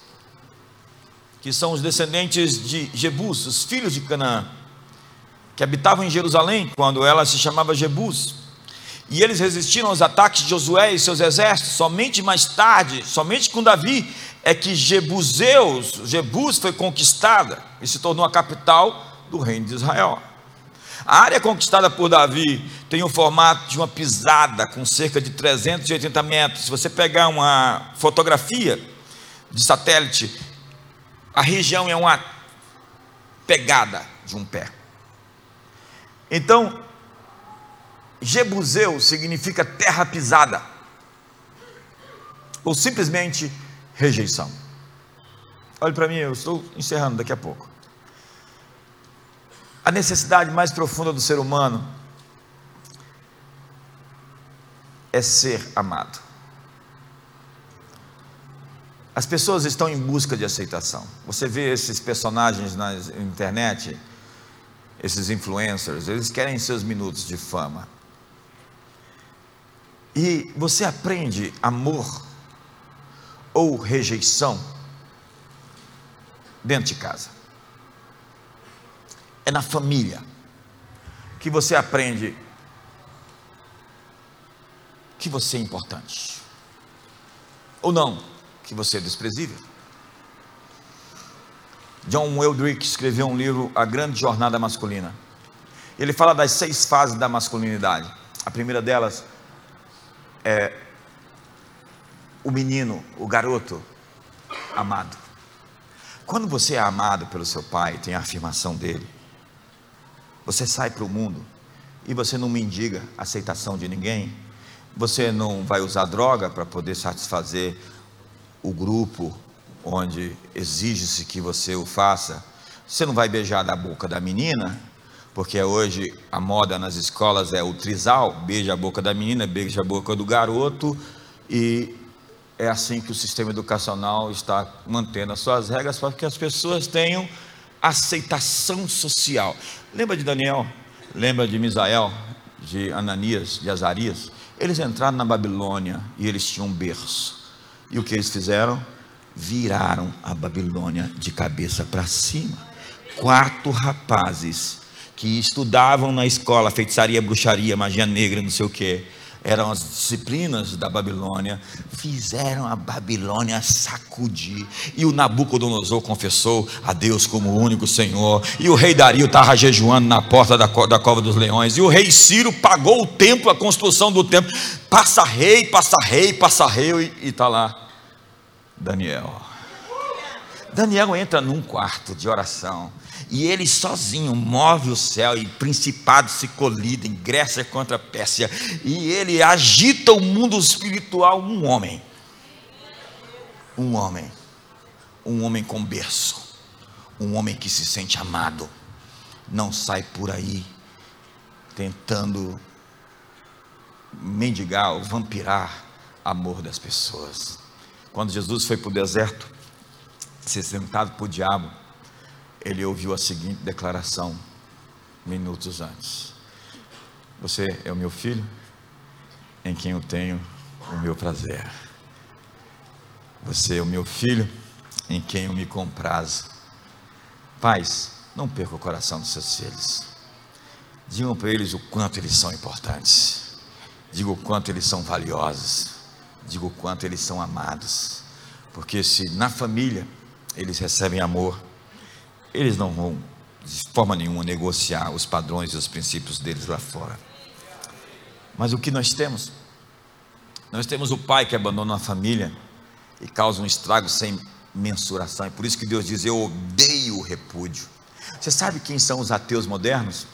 que são os descendentes de Jebus, os filhos de Canaã, que habitavam em Jerusalém quando ela se chamava Jebus. E eles resistiram aos ataques de Josué e seus exércitos. Somente mais tarde, somente com Davi, é que Jebuseus, Jebus foi conquistada e se tornou a capital do reino de Israel. A área conquistada por Davi tem o formato de uma pisada com cerca de 380 metros. Se você pegar uma fotografia de satélite, a região é uma pegada de um pé. Então, Jebuseu significa terra pisada, ou simplesmente rejeição. Olhe para mim, eu estou encerrando daqui a pouco. A necessidade mais profunda do ser humano é ser amado. As pessoas estão em busca de aceitação. Você vê esses personagens na internet, esses influencers, eles querem seus minutos de fama. E você aprende amor ou rejeição dentro de casa. É na família que você aprende que você é importante. Ou não, que você é desprezível. John Eldrick escreveu um livro, A Grande Jornada Masculina. Ele fala das seis fases da masculinidade. A primeira delas é o menino, o garoto amado. Quando você é amado pelo seu pai, tem a afirmação dele, você sai para o mundo e você não mendiga a aceitação de ninguém, você não vai usar droga para poder satisfazer o grupo onde exige-se que você o faça. Você não vai beijar da boca da menina, porque hoje a moda nas escolas é o trisal, beija a boca da menina, beija a boca do garoto, e é assim que o sistema educacional está mantendo as suas regras para que as pessoas tenham aceitação social. Lembra de Daniel? Lembra de Misael? De Ananias? De Azarias? Eles entraram na Babilônia e eles tinham um berço. E o que eles fizeram? Viraram a Babilônia de cabeça para cima. Quatro rapazes que estudavam na escola feitiçaria, bruxaria, magia negra, não sei o que eram as disciplinas da Babilônia, fizeram a Babilônia sacudir. E o Nabucodonosor confessou a Deus como o único Senhor. E o rei Dario estava jejuando na porta da, da cova dos leões. E o rei Ciro pagou o templo, a construção do templo. Passa rei, passa rei, passa rei. E está lá Daniel. Daniel entra num quarto de oração e ele sozinho move o céu e principados se colidem, Grécia contra Pérsia, e ele agita o mundo espiritual, um homem. Um homem. Um homem com berço. Um homem que se sente amado. Não sai por aí tentando mendigar ou vampirar amor das pessoas. Quando Jesus foi para o deserto, ser sentado por diabo, ele ouviu a seguinte declaração minutos antes: Você é o meu filho, em quem eu tenho o meu prazer. Você é o meu filho, em quem eu me comprazo. Pais, não perca o coração dos seus filhos. Digam para eles o quanto eles são importantes. Diga o quanto eles são valiosos. Diga o quanto eles são amados. Porque se na família eles recebem amor, eles não vão de forma nenhuma negociar os padrões e os princípios deles lá fora. Mas o que nós temos? Nós temos o pai que abandona a família e causa um estrago sem mensuração. É por isso que Deus diz: Eu odeio o repúdio. Você sabe quem são os ateus modernos?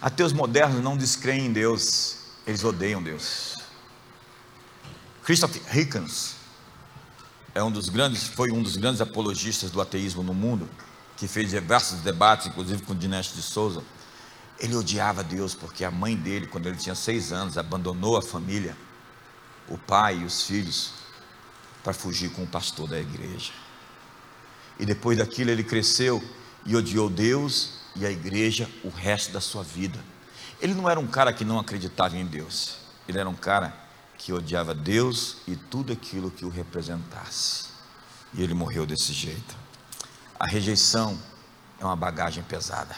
Ateus modernos não descreem em Deus, eles odeiam Deus. Christoph Hitchens é um dos grandes, foi um dos grandes apologistas do ateísmo no mundo, que fez diversos debates, inclusive com Dinesh de Souza. Ele odiava Deus porque a mãe dele, quando ele tinha seis anos, abandonou a família, o pai e os filhos, para fugir com o pastor da igreja. E depois daquilo ele cresceu e odiou Deus e a igreja o resto da sua vida. Ele não era um cara que não acreditava em Deus, ele era um cara que odiava Deus e tudo aquilo que o representasse. E ele morreu desse jeito. A rejeição é uma bagagem pesada.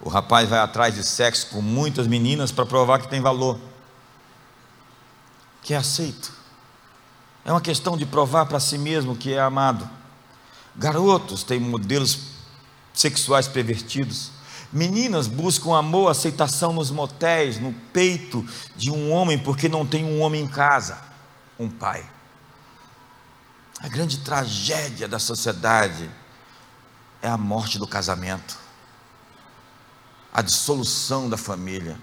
O rapaz vai atrás de sexo com muitas meninas para provar que tem valor, que é aceito. É uma questão de provar para si mesmo que é amado. Garotos têm modelos sexuais pervertidos. Meninas buscam amor, aceitação nos motéis, no peito de um homem, porque não tem um homem em casa, um pai. A grande tragédia da sociedade é a morte do casamento, a dissolução da família.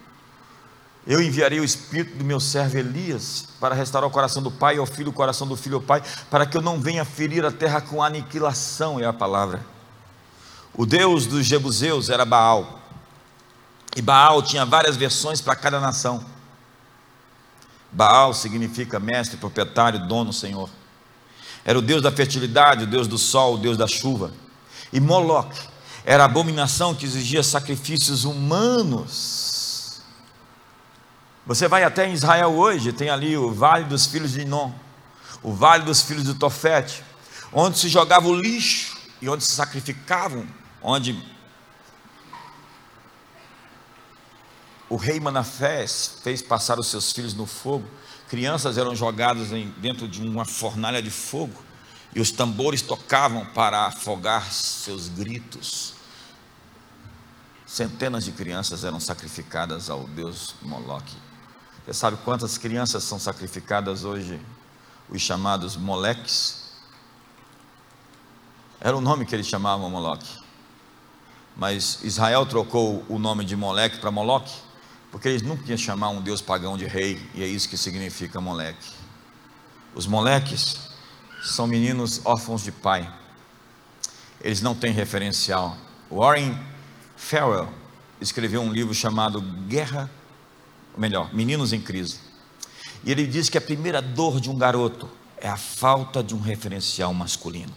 Eu enviarei o espírito do meu servo Elias para restaurar o coração do pai ao filho, o coração do filho ao pai, para que eu não venha ferir a terra com aniquilação, é a palavra. O deus dos jebuseus era Baal. E Baal tinha várias versões para cada nação. Baal significa mestre, proprietário, dono, senhor. Era o deus da fertilidade, o deus do sol, o deus da chuva. E Moloch era abominação que exigia sacrifícios humanos. Você vai até em Israel hoje, tem ali o Vale dos Filhos de Inon, o Vale dos Filhos de Tofete, onde se jogava o lixo e onde se sacrificavam onde o rei Manafés fez passar os seus filhos no fogo, crianças eram jogadas dentro de uma fornalha de fogo e os tambores tocavam para afogar seus gritos. Centenas de crianças eram sacrificadas ao deus Moloque. Você sabe quantas crianças são sacrificadas hoje? Os chamados moleques. Era o nome que eles chamavam Moloque. Mas Israel trocou o nome de Moleque para Moloque, porque eles nunca iam chamar um deus pagão de rei, e é isso que significa Moleque. Os moleques são meninos órfãos de pai. Eles não têm referencial. Warren Farrell escreveu um livro chamado Guerra, ou melhor, Meninos em Crise. E ele diz que a primeira dor de um garoto é a falta de um referencial masculino.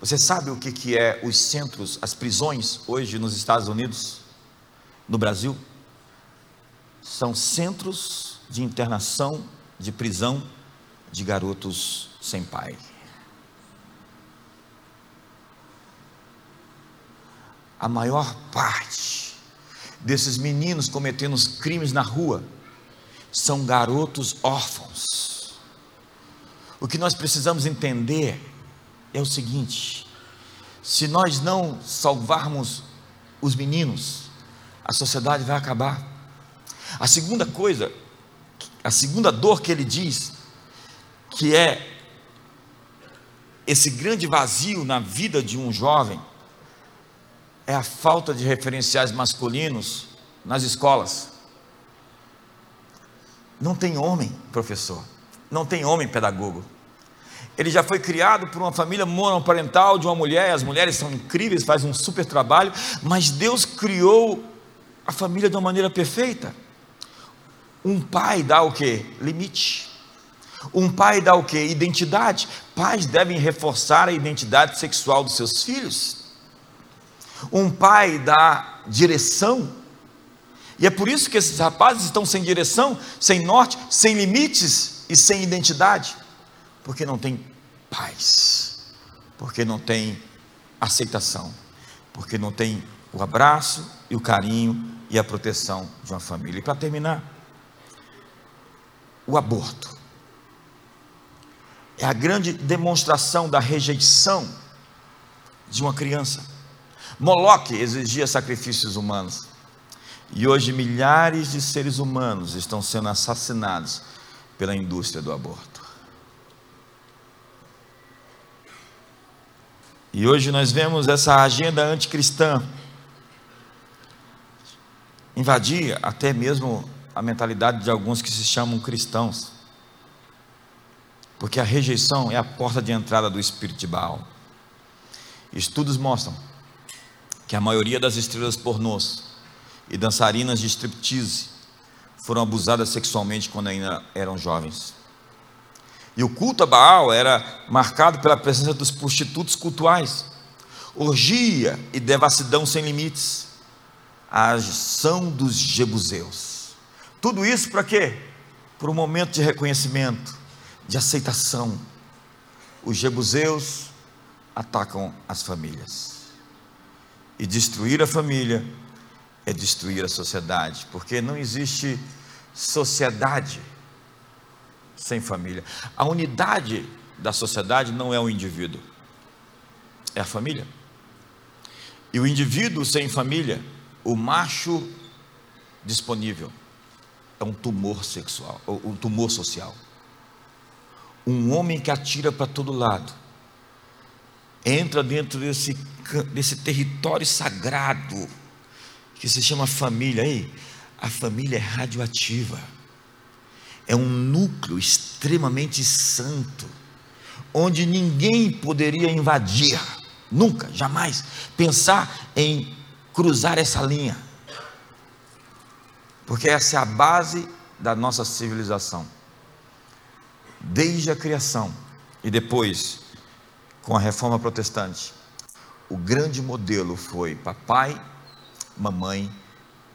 Você sabe o que, que é os centros, as prisões hoje nos Estados Unidos, no Brasil? São centros de internação, de prisão de garotos sem pai. A maior parte desses meninos cometendo os crimes na rua são garotos órfãos. O que nós precisamos entender é o seguinte: se nós não salvarmos os meninos, a sociedade vai acabar. A segunda coisa, a segunda dor que ele diz, que é esse grande vazio na vida de um jovem, é a falta de referenciais masculinos nas escolas. Não tem homem professor, não tem homem pedagogo. Ele já foi criado por uma família monoparental de uma mulher, as mulheres são incríveis, fazem um super trabalho, mas Deus criou a família de uma maneira perfeita. Um pai dá o que? Limite. Um pai dá o que? Identidade. Pais devem reforçar a identidade sexual dos seus filhos. Um pai dá direção. E é por isso que esses rapazes estão sem direção, sem norte, sem limites e sem identidade porque não tem paz, porque não tem aceitação, porque não tem o abraço e o carinho e a proteção de uma família. E para terminar, o aborto é a grande demonstração da rejeição de uma criança. Moloque exigia sacrifícios humanos. E hoje milhares de seres humanos estão sendo assassinados pela indústria do aborto. E hoje nós vemos essa agenda anticristã invadir até mesmo a mentalidade de alguns que se chamam cristãos. Porque a rejeição é a porta de entrada do espírito de Baal. Estudos mostram que a maioria das estrelas pornôs e dançarinas de striptease foram abusadas sexualmente quando ainda eram jovens. E o culto a Baal era marcado pela presença dos prostitutos cultuais, orgia e devassidão sem limites, a ação dos jebuseus. Tudo isso para quê? Por um momento de reconhecimento, de aceitação. Os jebuseus atacam as famílias. E destruir a família é destruir a sociedade, porque não existe sociedade sem família. A unidade da sociedade não é o indivíduo, é a família. E o indivíduo sem família, o macho disponível, é um tumor sexual, um tumor social. Um homem que atira para todo lado, entra dentro desse, desse território sagrado que se chama família. Aí, a família é radioativa é um núcleo extremamente santo, onde ninguém poderia invadir, nunca, jamais, pensar em cruzar essa linha, porque essa é a base da nossa civilização, desde a criação e depois, com a reforma protestante, o grande modelo foi papai, mamãe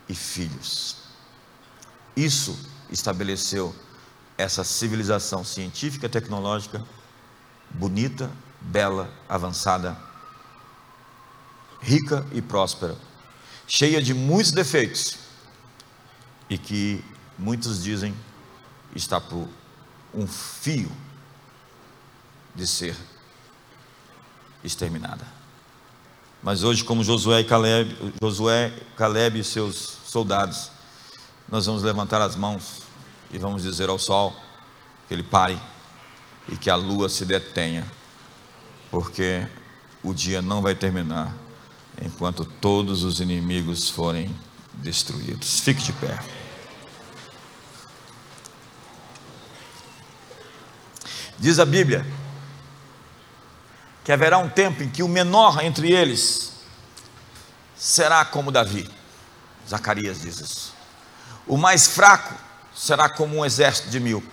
e filhos. Isso estabeleceu essa civilização científica, tecnológica, bonita, bela, avançada, rica e próspera, cheia de muitos defeitos e que muitos dizem está por um fio de ser exterminada. Mas hoje, como Josué e Caleb, Josué, Caleb e seus soldados, nós vamos levantar as mãos e vamos dizer ao sol que ele pare e que a lua se detenha, porque o dia não vai terminar enquanto todos os inimigos forem destruídos. Fique de pé. Diz a Bíblia que haverá um tempo em que o menor entre eles será como Davi. Zacarias diz isso. O mais fraco será como um exército de mil.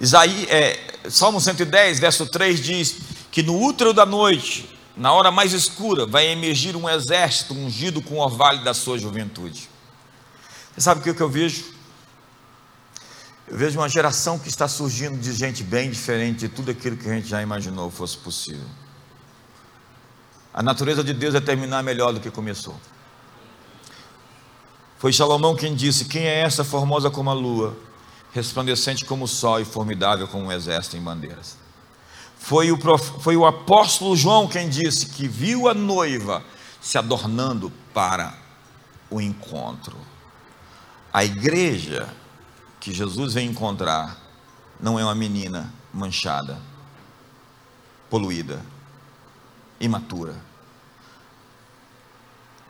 Isaí, é, Salmo 110, verso 3 diz que no útero da noite, na hora mais escura, vai emergir um exército ungido com o orvalho da sua juventude. Você sabe o que eu vejo? Eu vejo uma geração que está surgindo de gente bem diferente de tudo aquilo que a gente já imaginou fosse possível. A natureza de Deus é terminar melhor do que começou. Foi Salomão quem disse: Quem é essa formosa como a lua, resplandecente como o sol e formidável como um exército em bandeiras? Foi o, prof... foi o apóstolo João quem disse que viu a noiva se adornando para o encontro. A igreja que Jesus vem encontrar não é uma menina manchada, poluída, imatura.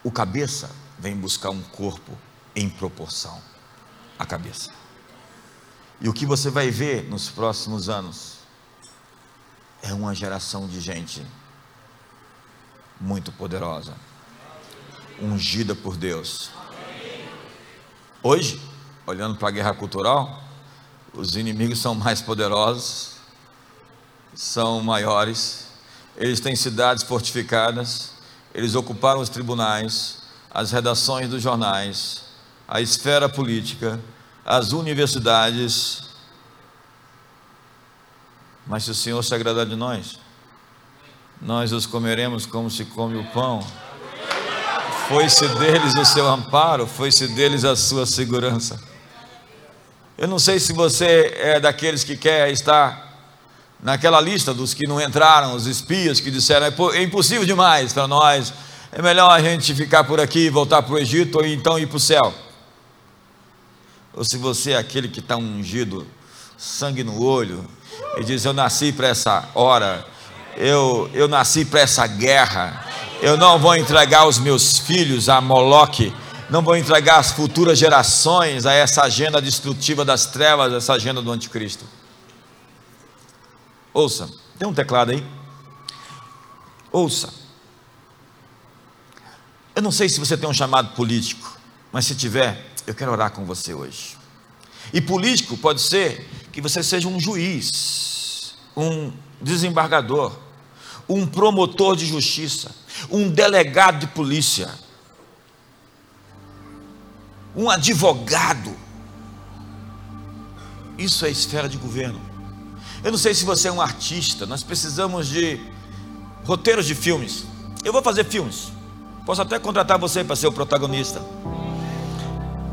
O cabeça vem buscar um corpo em proporção à cabeça. E o que você vai ver nos próximos anos é uma geração de gente muito poderosa, ungida por Deus. Hoje, olhando para a guerra cultural, os inimigos são mais poderosos, são maiores, eles têm cidades fortificadas, eles ocuparam os tribunais, as redações dos jornais, a esfera política, as universidades. Mas se o Senhor se agradar de nós, nós os comeremos como se come o pão. Foi-se deles o seu amparo, foi-se deles a sua segurança. Eu não sei se você é daqueles que quer estar naquela lista dos que não entraram, os espias que disseram: é impossível demais para nós, é melhor a gente ficar por aqui, voltar para o Egito ou então ir para o céu. Ou se você é aquele que está ungido, sangue no olho, e diz: Eu nasci para essa hora, eu, eu nasci para essa guerra, eu não vou entregar os meus filhos a Moloque, não vou entregar as futuras gerações a essa agenda destrutiva das trevas, essa agenda do anticristo. Ouça, tem um teclado aí? Ouça. Eu não sei se você tem um chamado político, mas se tiver, eu quero orar com você hoje. E político pode ser que você seja um juiz, um desembargador, um promotor de justiça, um delegado de polícia, um advogado. Isso é esfera de governo. Eu não sei se você é um artista, nós precisamos de roteiros de filmes. Eu vou fazer filmes. Posso até contratar você para ser o protagonista.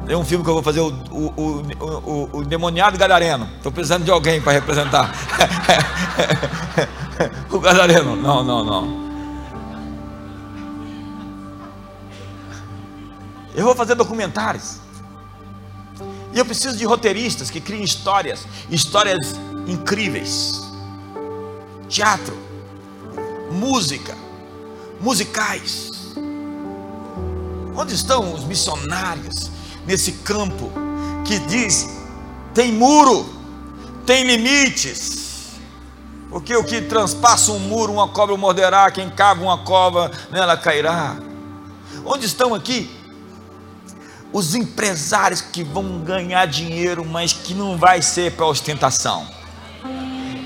Tem um filme que eu vou fazer o, o, o, o, Demoniado Gadareno. Estou precisando de alguém para representar. <laughs> o Gadareno. Não, não, não. Eu vou fazer documentários. E eu preciso de roteiristas que criem histórias, histórias incríveis. Teatro, música, musicais. Onde estão os missionários nesse campo que diz tem muro, tem limites? Porque o que transpassa um muro, uma cobra morderá, quem cava uma cova, nela cairá. Onde estão aqui os empresários que vão ganhar dinheiro, mas que não vai ser para ostentação,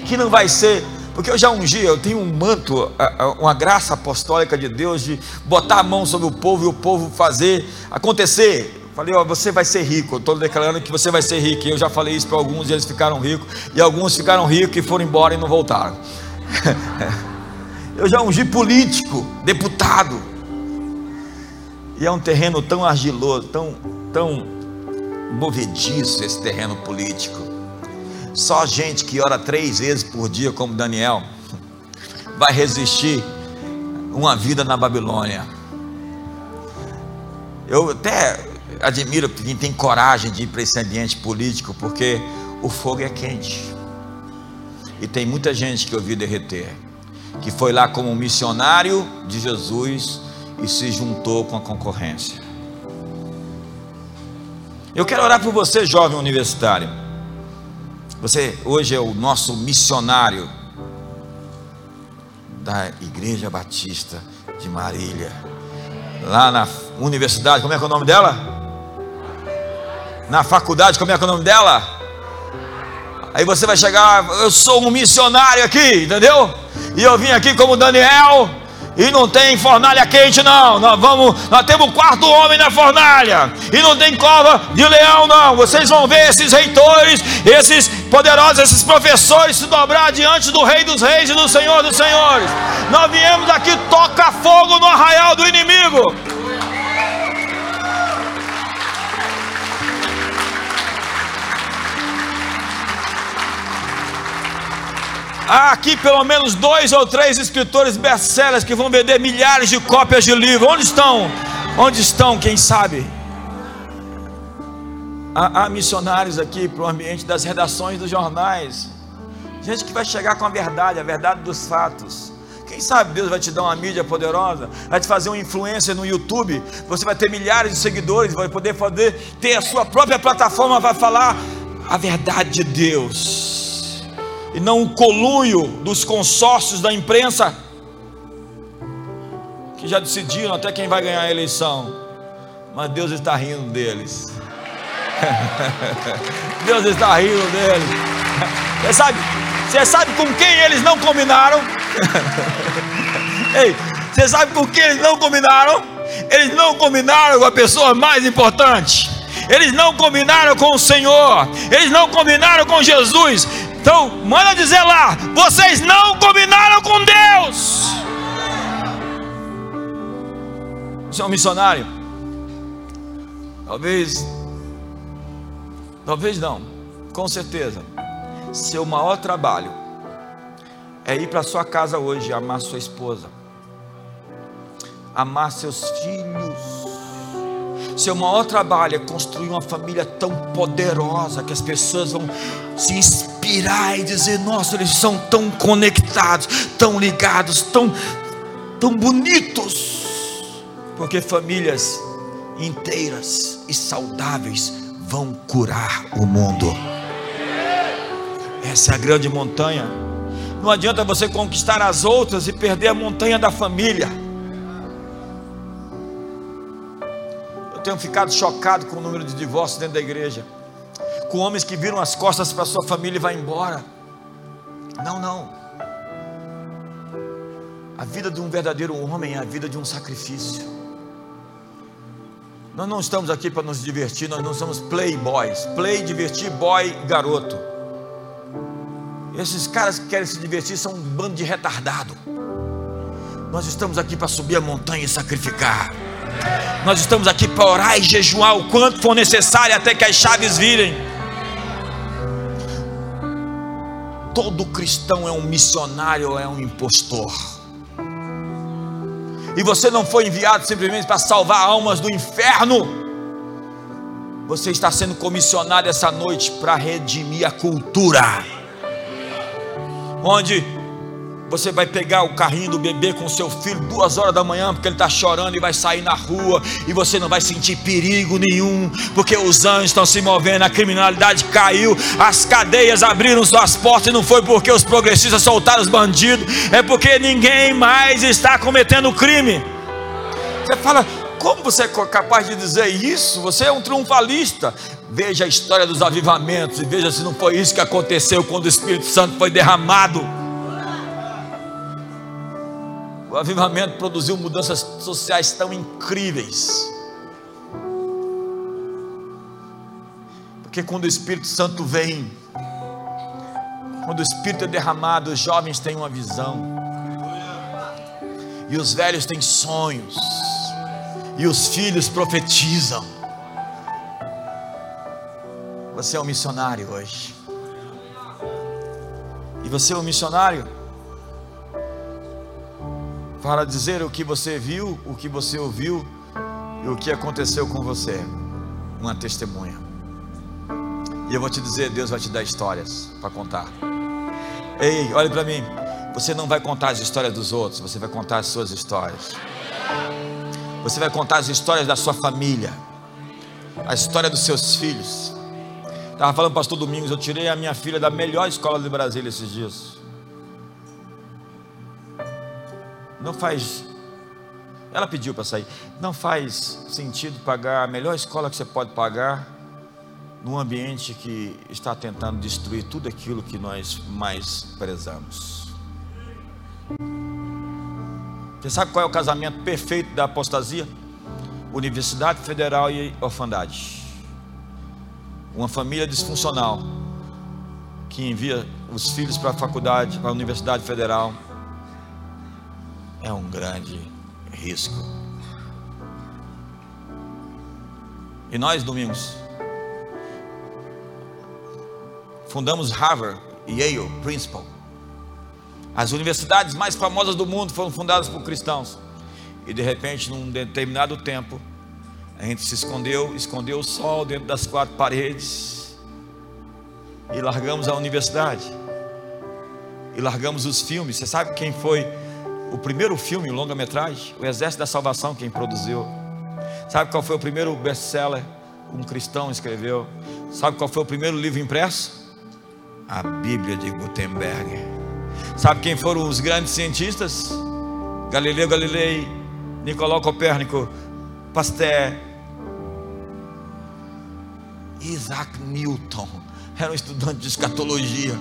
que não vai ser, porque eu já ungi, eu tenho um manto, uma graça apostólica de Deus de botar a mão sobre o povo e o povo fazer acontecer. Falei, ó, você vai ser rico. Eu estou declarando que você vai ser rico. Eu já falei isso para alguns e eles ficaram ricos. E alguns ficaram ricos e foram embora e não voltaram. <laughs> eu já ungi político, deputado, e é um terreno tão argiloso, tão, tão movediço esse terreno político. Só gente que ora três vezes por dia, como Daniel, vai resistir uma vida na Babilônia. Eu até admiro quem tem coragem de ir para esse ambiente político, porque o fogo é quente. E tem muita gente que eu vi derreter, que foi lá como missionário de Jesus e se juntou com a concorrência. Eu quero orar por você, jovem universitário. Você hoje é o nosso missionário da Igreja Batista de Marília. Lá na universidade, como é que é o nome dela? Na faculdade, como é que é o nome dela? Aí você vai chegar, eu sou um missionário aqui, entendeu? E eu vim aqui como Daniel e não tem fornalha quente, não. Nós vamos, nós temos o quarto homem na fornalha. E não tem cova de leão, não. Vocês vão ver esses reitores, esses poderosos, esses professores se dobrar diante do Rei dos Reis e do Senhor dos Senhores. Nós viemos aqui tocar fogo no arraial do inimigo. Há aqui pelo menos dois ou três escritores best-sellers que vão vender milhares de cópias de livro. Onde estão? Onde estão? Quem sabe? Há, há missionários aqui para o ambiente das redações dos jornais. Gente que vai chegar com a verdade, a verdade dos fatos. Quem sabe Deus vai te dar uma mídia poderosa, vai te fazer uma influência no YouTube. Você vai ter milhares de seguidores, vai poder fazer, ter a sua própria plataforma, vai falar a verdade de Deus e não o colunho dos consórcios da imprensa, que já decidiram até quem vai ganhar a eleição, mas Deus está rindo deles. <laughs> Deus está rindo deles. Você sabe, você sabe com quem eles não combinaram? <laughs> Ei, você sabe com quem eles não combinaram? Eles não combinaram com a pessoa mais importante. Eles não combinaram com o Senhor. Eles não combinaram com Jesus. Então, manda dizer lá: vocês não combinaram com Deus. Você é um missionário? Talvez, talvez não, com certeza. Seu maior trabalho é ir para sua casa hoje, amar sua esposa, amar seus filhos. Seu maior trabalho é construir uma família tão poderosa que as pessoas vão se inspirar e dizer: Nossa, eles são tão conectados, tão ligados, tão, tão bonitos. Porque famílias inteiras e saudáveis vão curar o mundo. Essa é a grande montanha. Não adianta você conquistar as outras e perder a montanha da família. Tenho ficado chocado com o número de divórcios dentro da igreja. Com homens que viram as costas para sua família e vai embora. Não, não. A vida de um verdadeiro homem é a vida de um sacrifício. Nós não estamos aqui para nos divertir, nós não somos playboys. Play, divertir, boy, garoto. Esses caras que querem se divertir são um bando de retardado. Nós estamos aqui para subir a montanha e sacrificar. Nós estamos aqui para orar e jejuar o quanto for necessário até que as chaves virem. Todo cristão é um missionário ou é um impostor. E você não foi enviado simplesmente para salvar almas do inferno. Você está sendo comissionado essa noite para redimir a cultura. Onde você vai pegar o carrinho do bebê com seu filho duas horas da manhã, porque ele está chorando e vai sair na rua, e você não vai sentir perigo nenhum, porque os anjos estão se movendo, a criminalidade caiu, as cadeias abriram suas portas, e não foi porque os progressistas soltaram os bandidos, é porque ninguém mais está cometendo crime. Você fala, como você é capaz de dizer isso? Você é um triunfalista. Veja a história dos avivamentos e veja se não foi isso que aconteceu quando o Espírito Santo foi derramado. O avivamento produziu mudanças sociais tão incríveis. Porque quando o Espírito Santo vem, quando o Espírito é derramado, os jovens têm uma visão, e os velhos têm sonhos, e os filhos profetizam. Você é um missionário hoje, e você é um missionário para dizer o que você viu, o que você ouviu e o que aconteceu com você. Uma testemunha. E eu vou te dizer, Deus vai te dar histórias para contar. Ei, olhe para mim. Você não vai contar as histórias dos outros, você vai contar as suas histórias. Você vai contar as histórias da sua família, a história dos seus filhos. Estava falando, pastor Domingos, eu tirei a minha filha da melhor escola de Brasília esses dias. Não faz. Ela pediu para sair. Não faz sentido pagar a melhor escola que você pode pagar num ambiente que está tentando destruir tudo aquilo que nós mais prezamos. Você sabe qual é o casamento perfeito da apostasia? Universidade Federal e orfandade. Uma família disfuncional que envia os filhos para a faculdade, para a Universidade Federal é um grande risco. E nós, domingos, fundamos Harvard, Yale, Princeton. As universidades mais famosas do mundo foram fundadas por cristãos. E de repente, num determinado tempo, a gente se escondeu, escondeu o sol dentro das quatro paredes e largamos a universidade. E largamos os filmes. Você sabe quem foi o primeiro filme, longa-metragem, O Exército da Salvação, quem produziu. Sabe qual foi o primeiro best-seller? Um cristão escreveu. Sabe qual foi o primeiro livro impresso? A Bíblia de Gutenberg. Sabe quem foram os grandes cientistas? Galileu Galilei, Nicolau Copérnico, Pasteur, Isaac Newton. Era um estudante de escatologia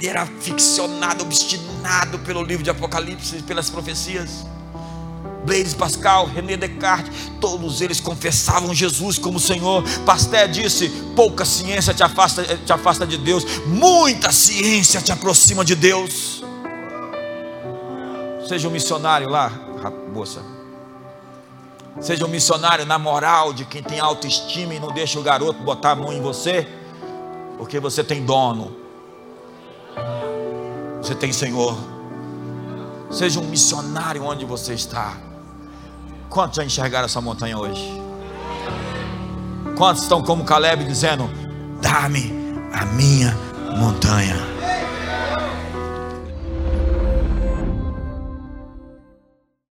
ele era ficcionado, obstinado pelo livro de Apocalipse e pelas profecias. Blaise Pascal, René Descartes, todos eles confessavam Jesus como Senhor. Pasteur disse: pouca ciência te afasta, te afasta de Deus, muita ciência te aproxima de Deus. Seja um missionário lá, moça. Seja um missionário na moral de quem tem autoestima e não deixa o garoto botar a mão em você, porque você tem dono. Você tem Senhor. Seja um missionário onde você está. Quantos já enxergaram essa montanha hoje? Quantos estão como Caleb dizendo: Dá-me a minha montanha?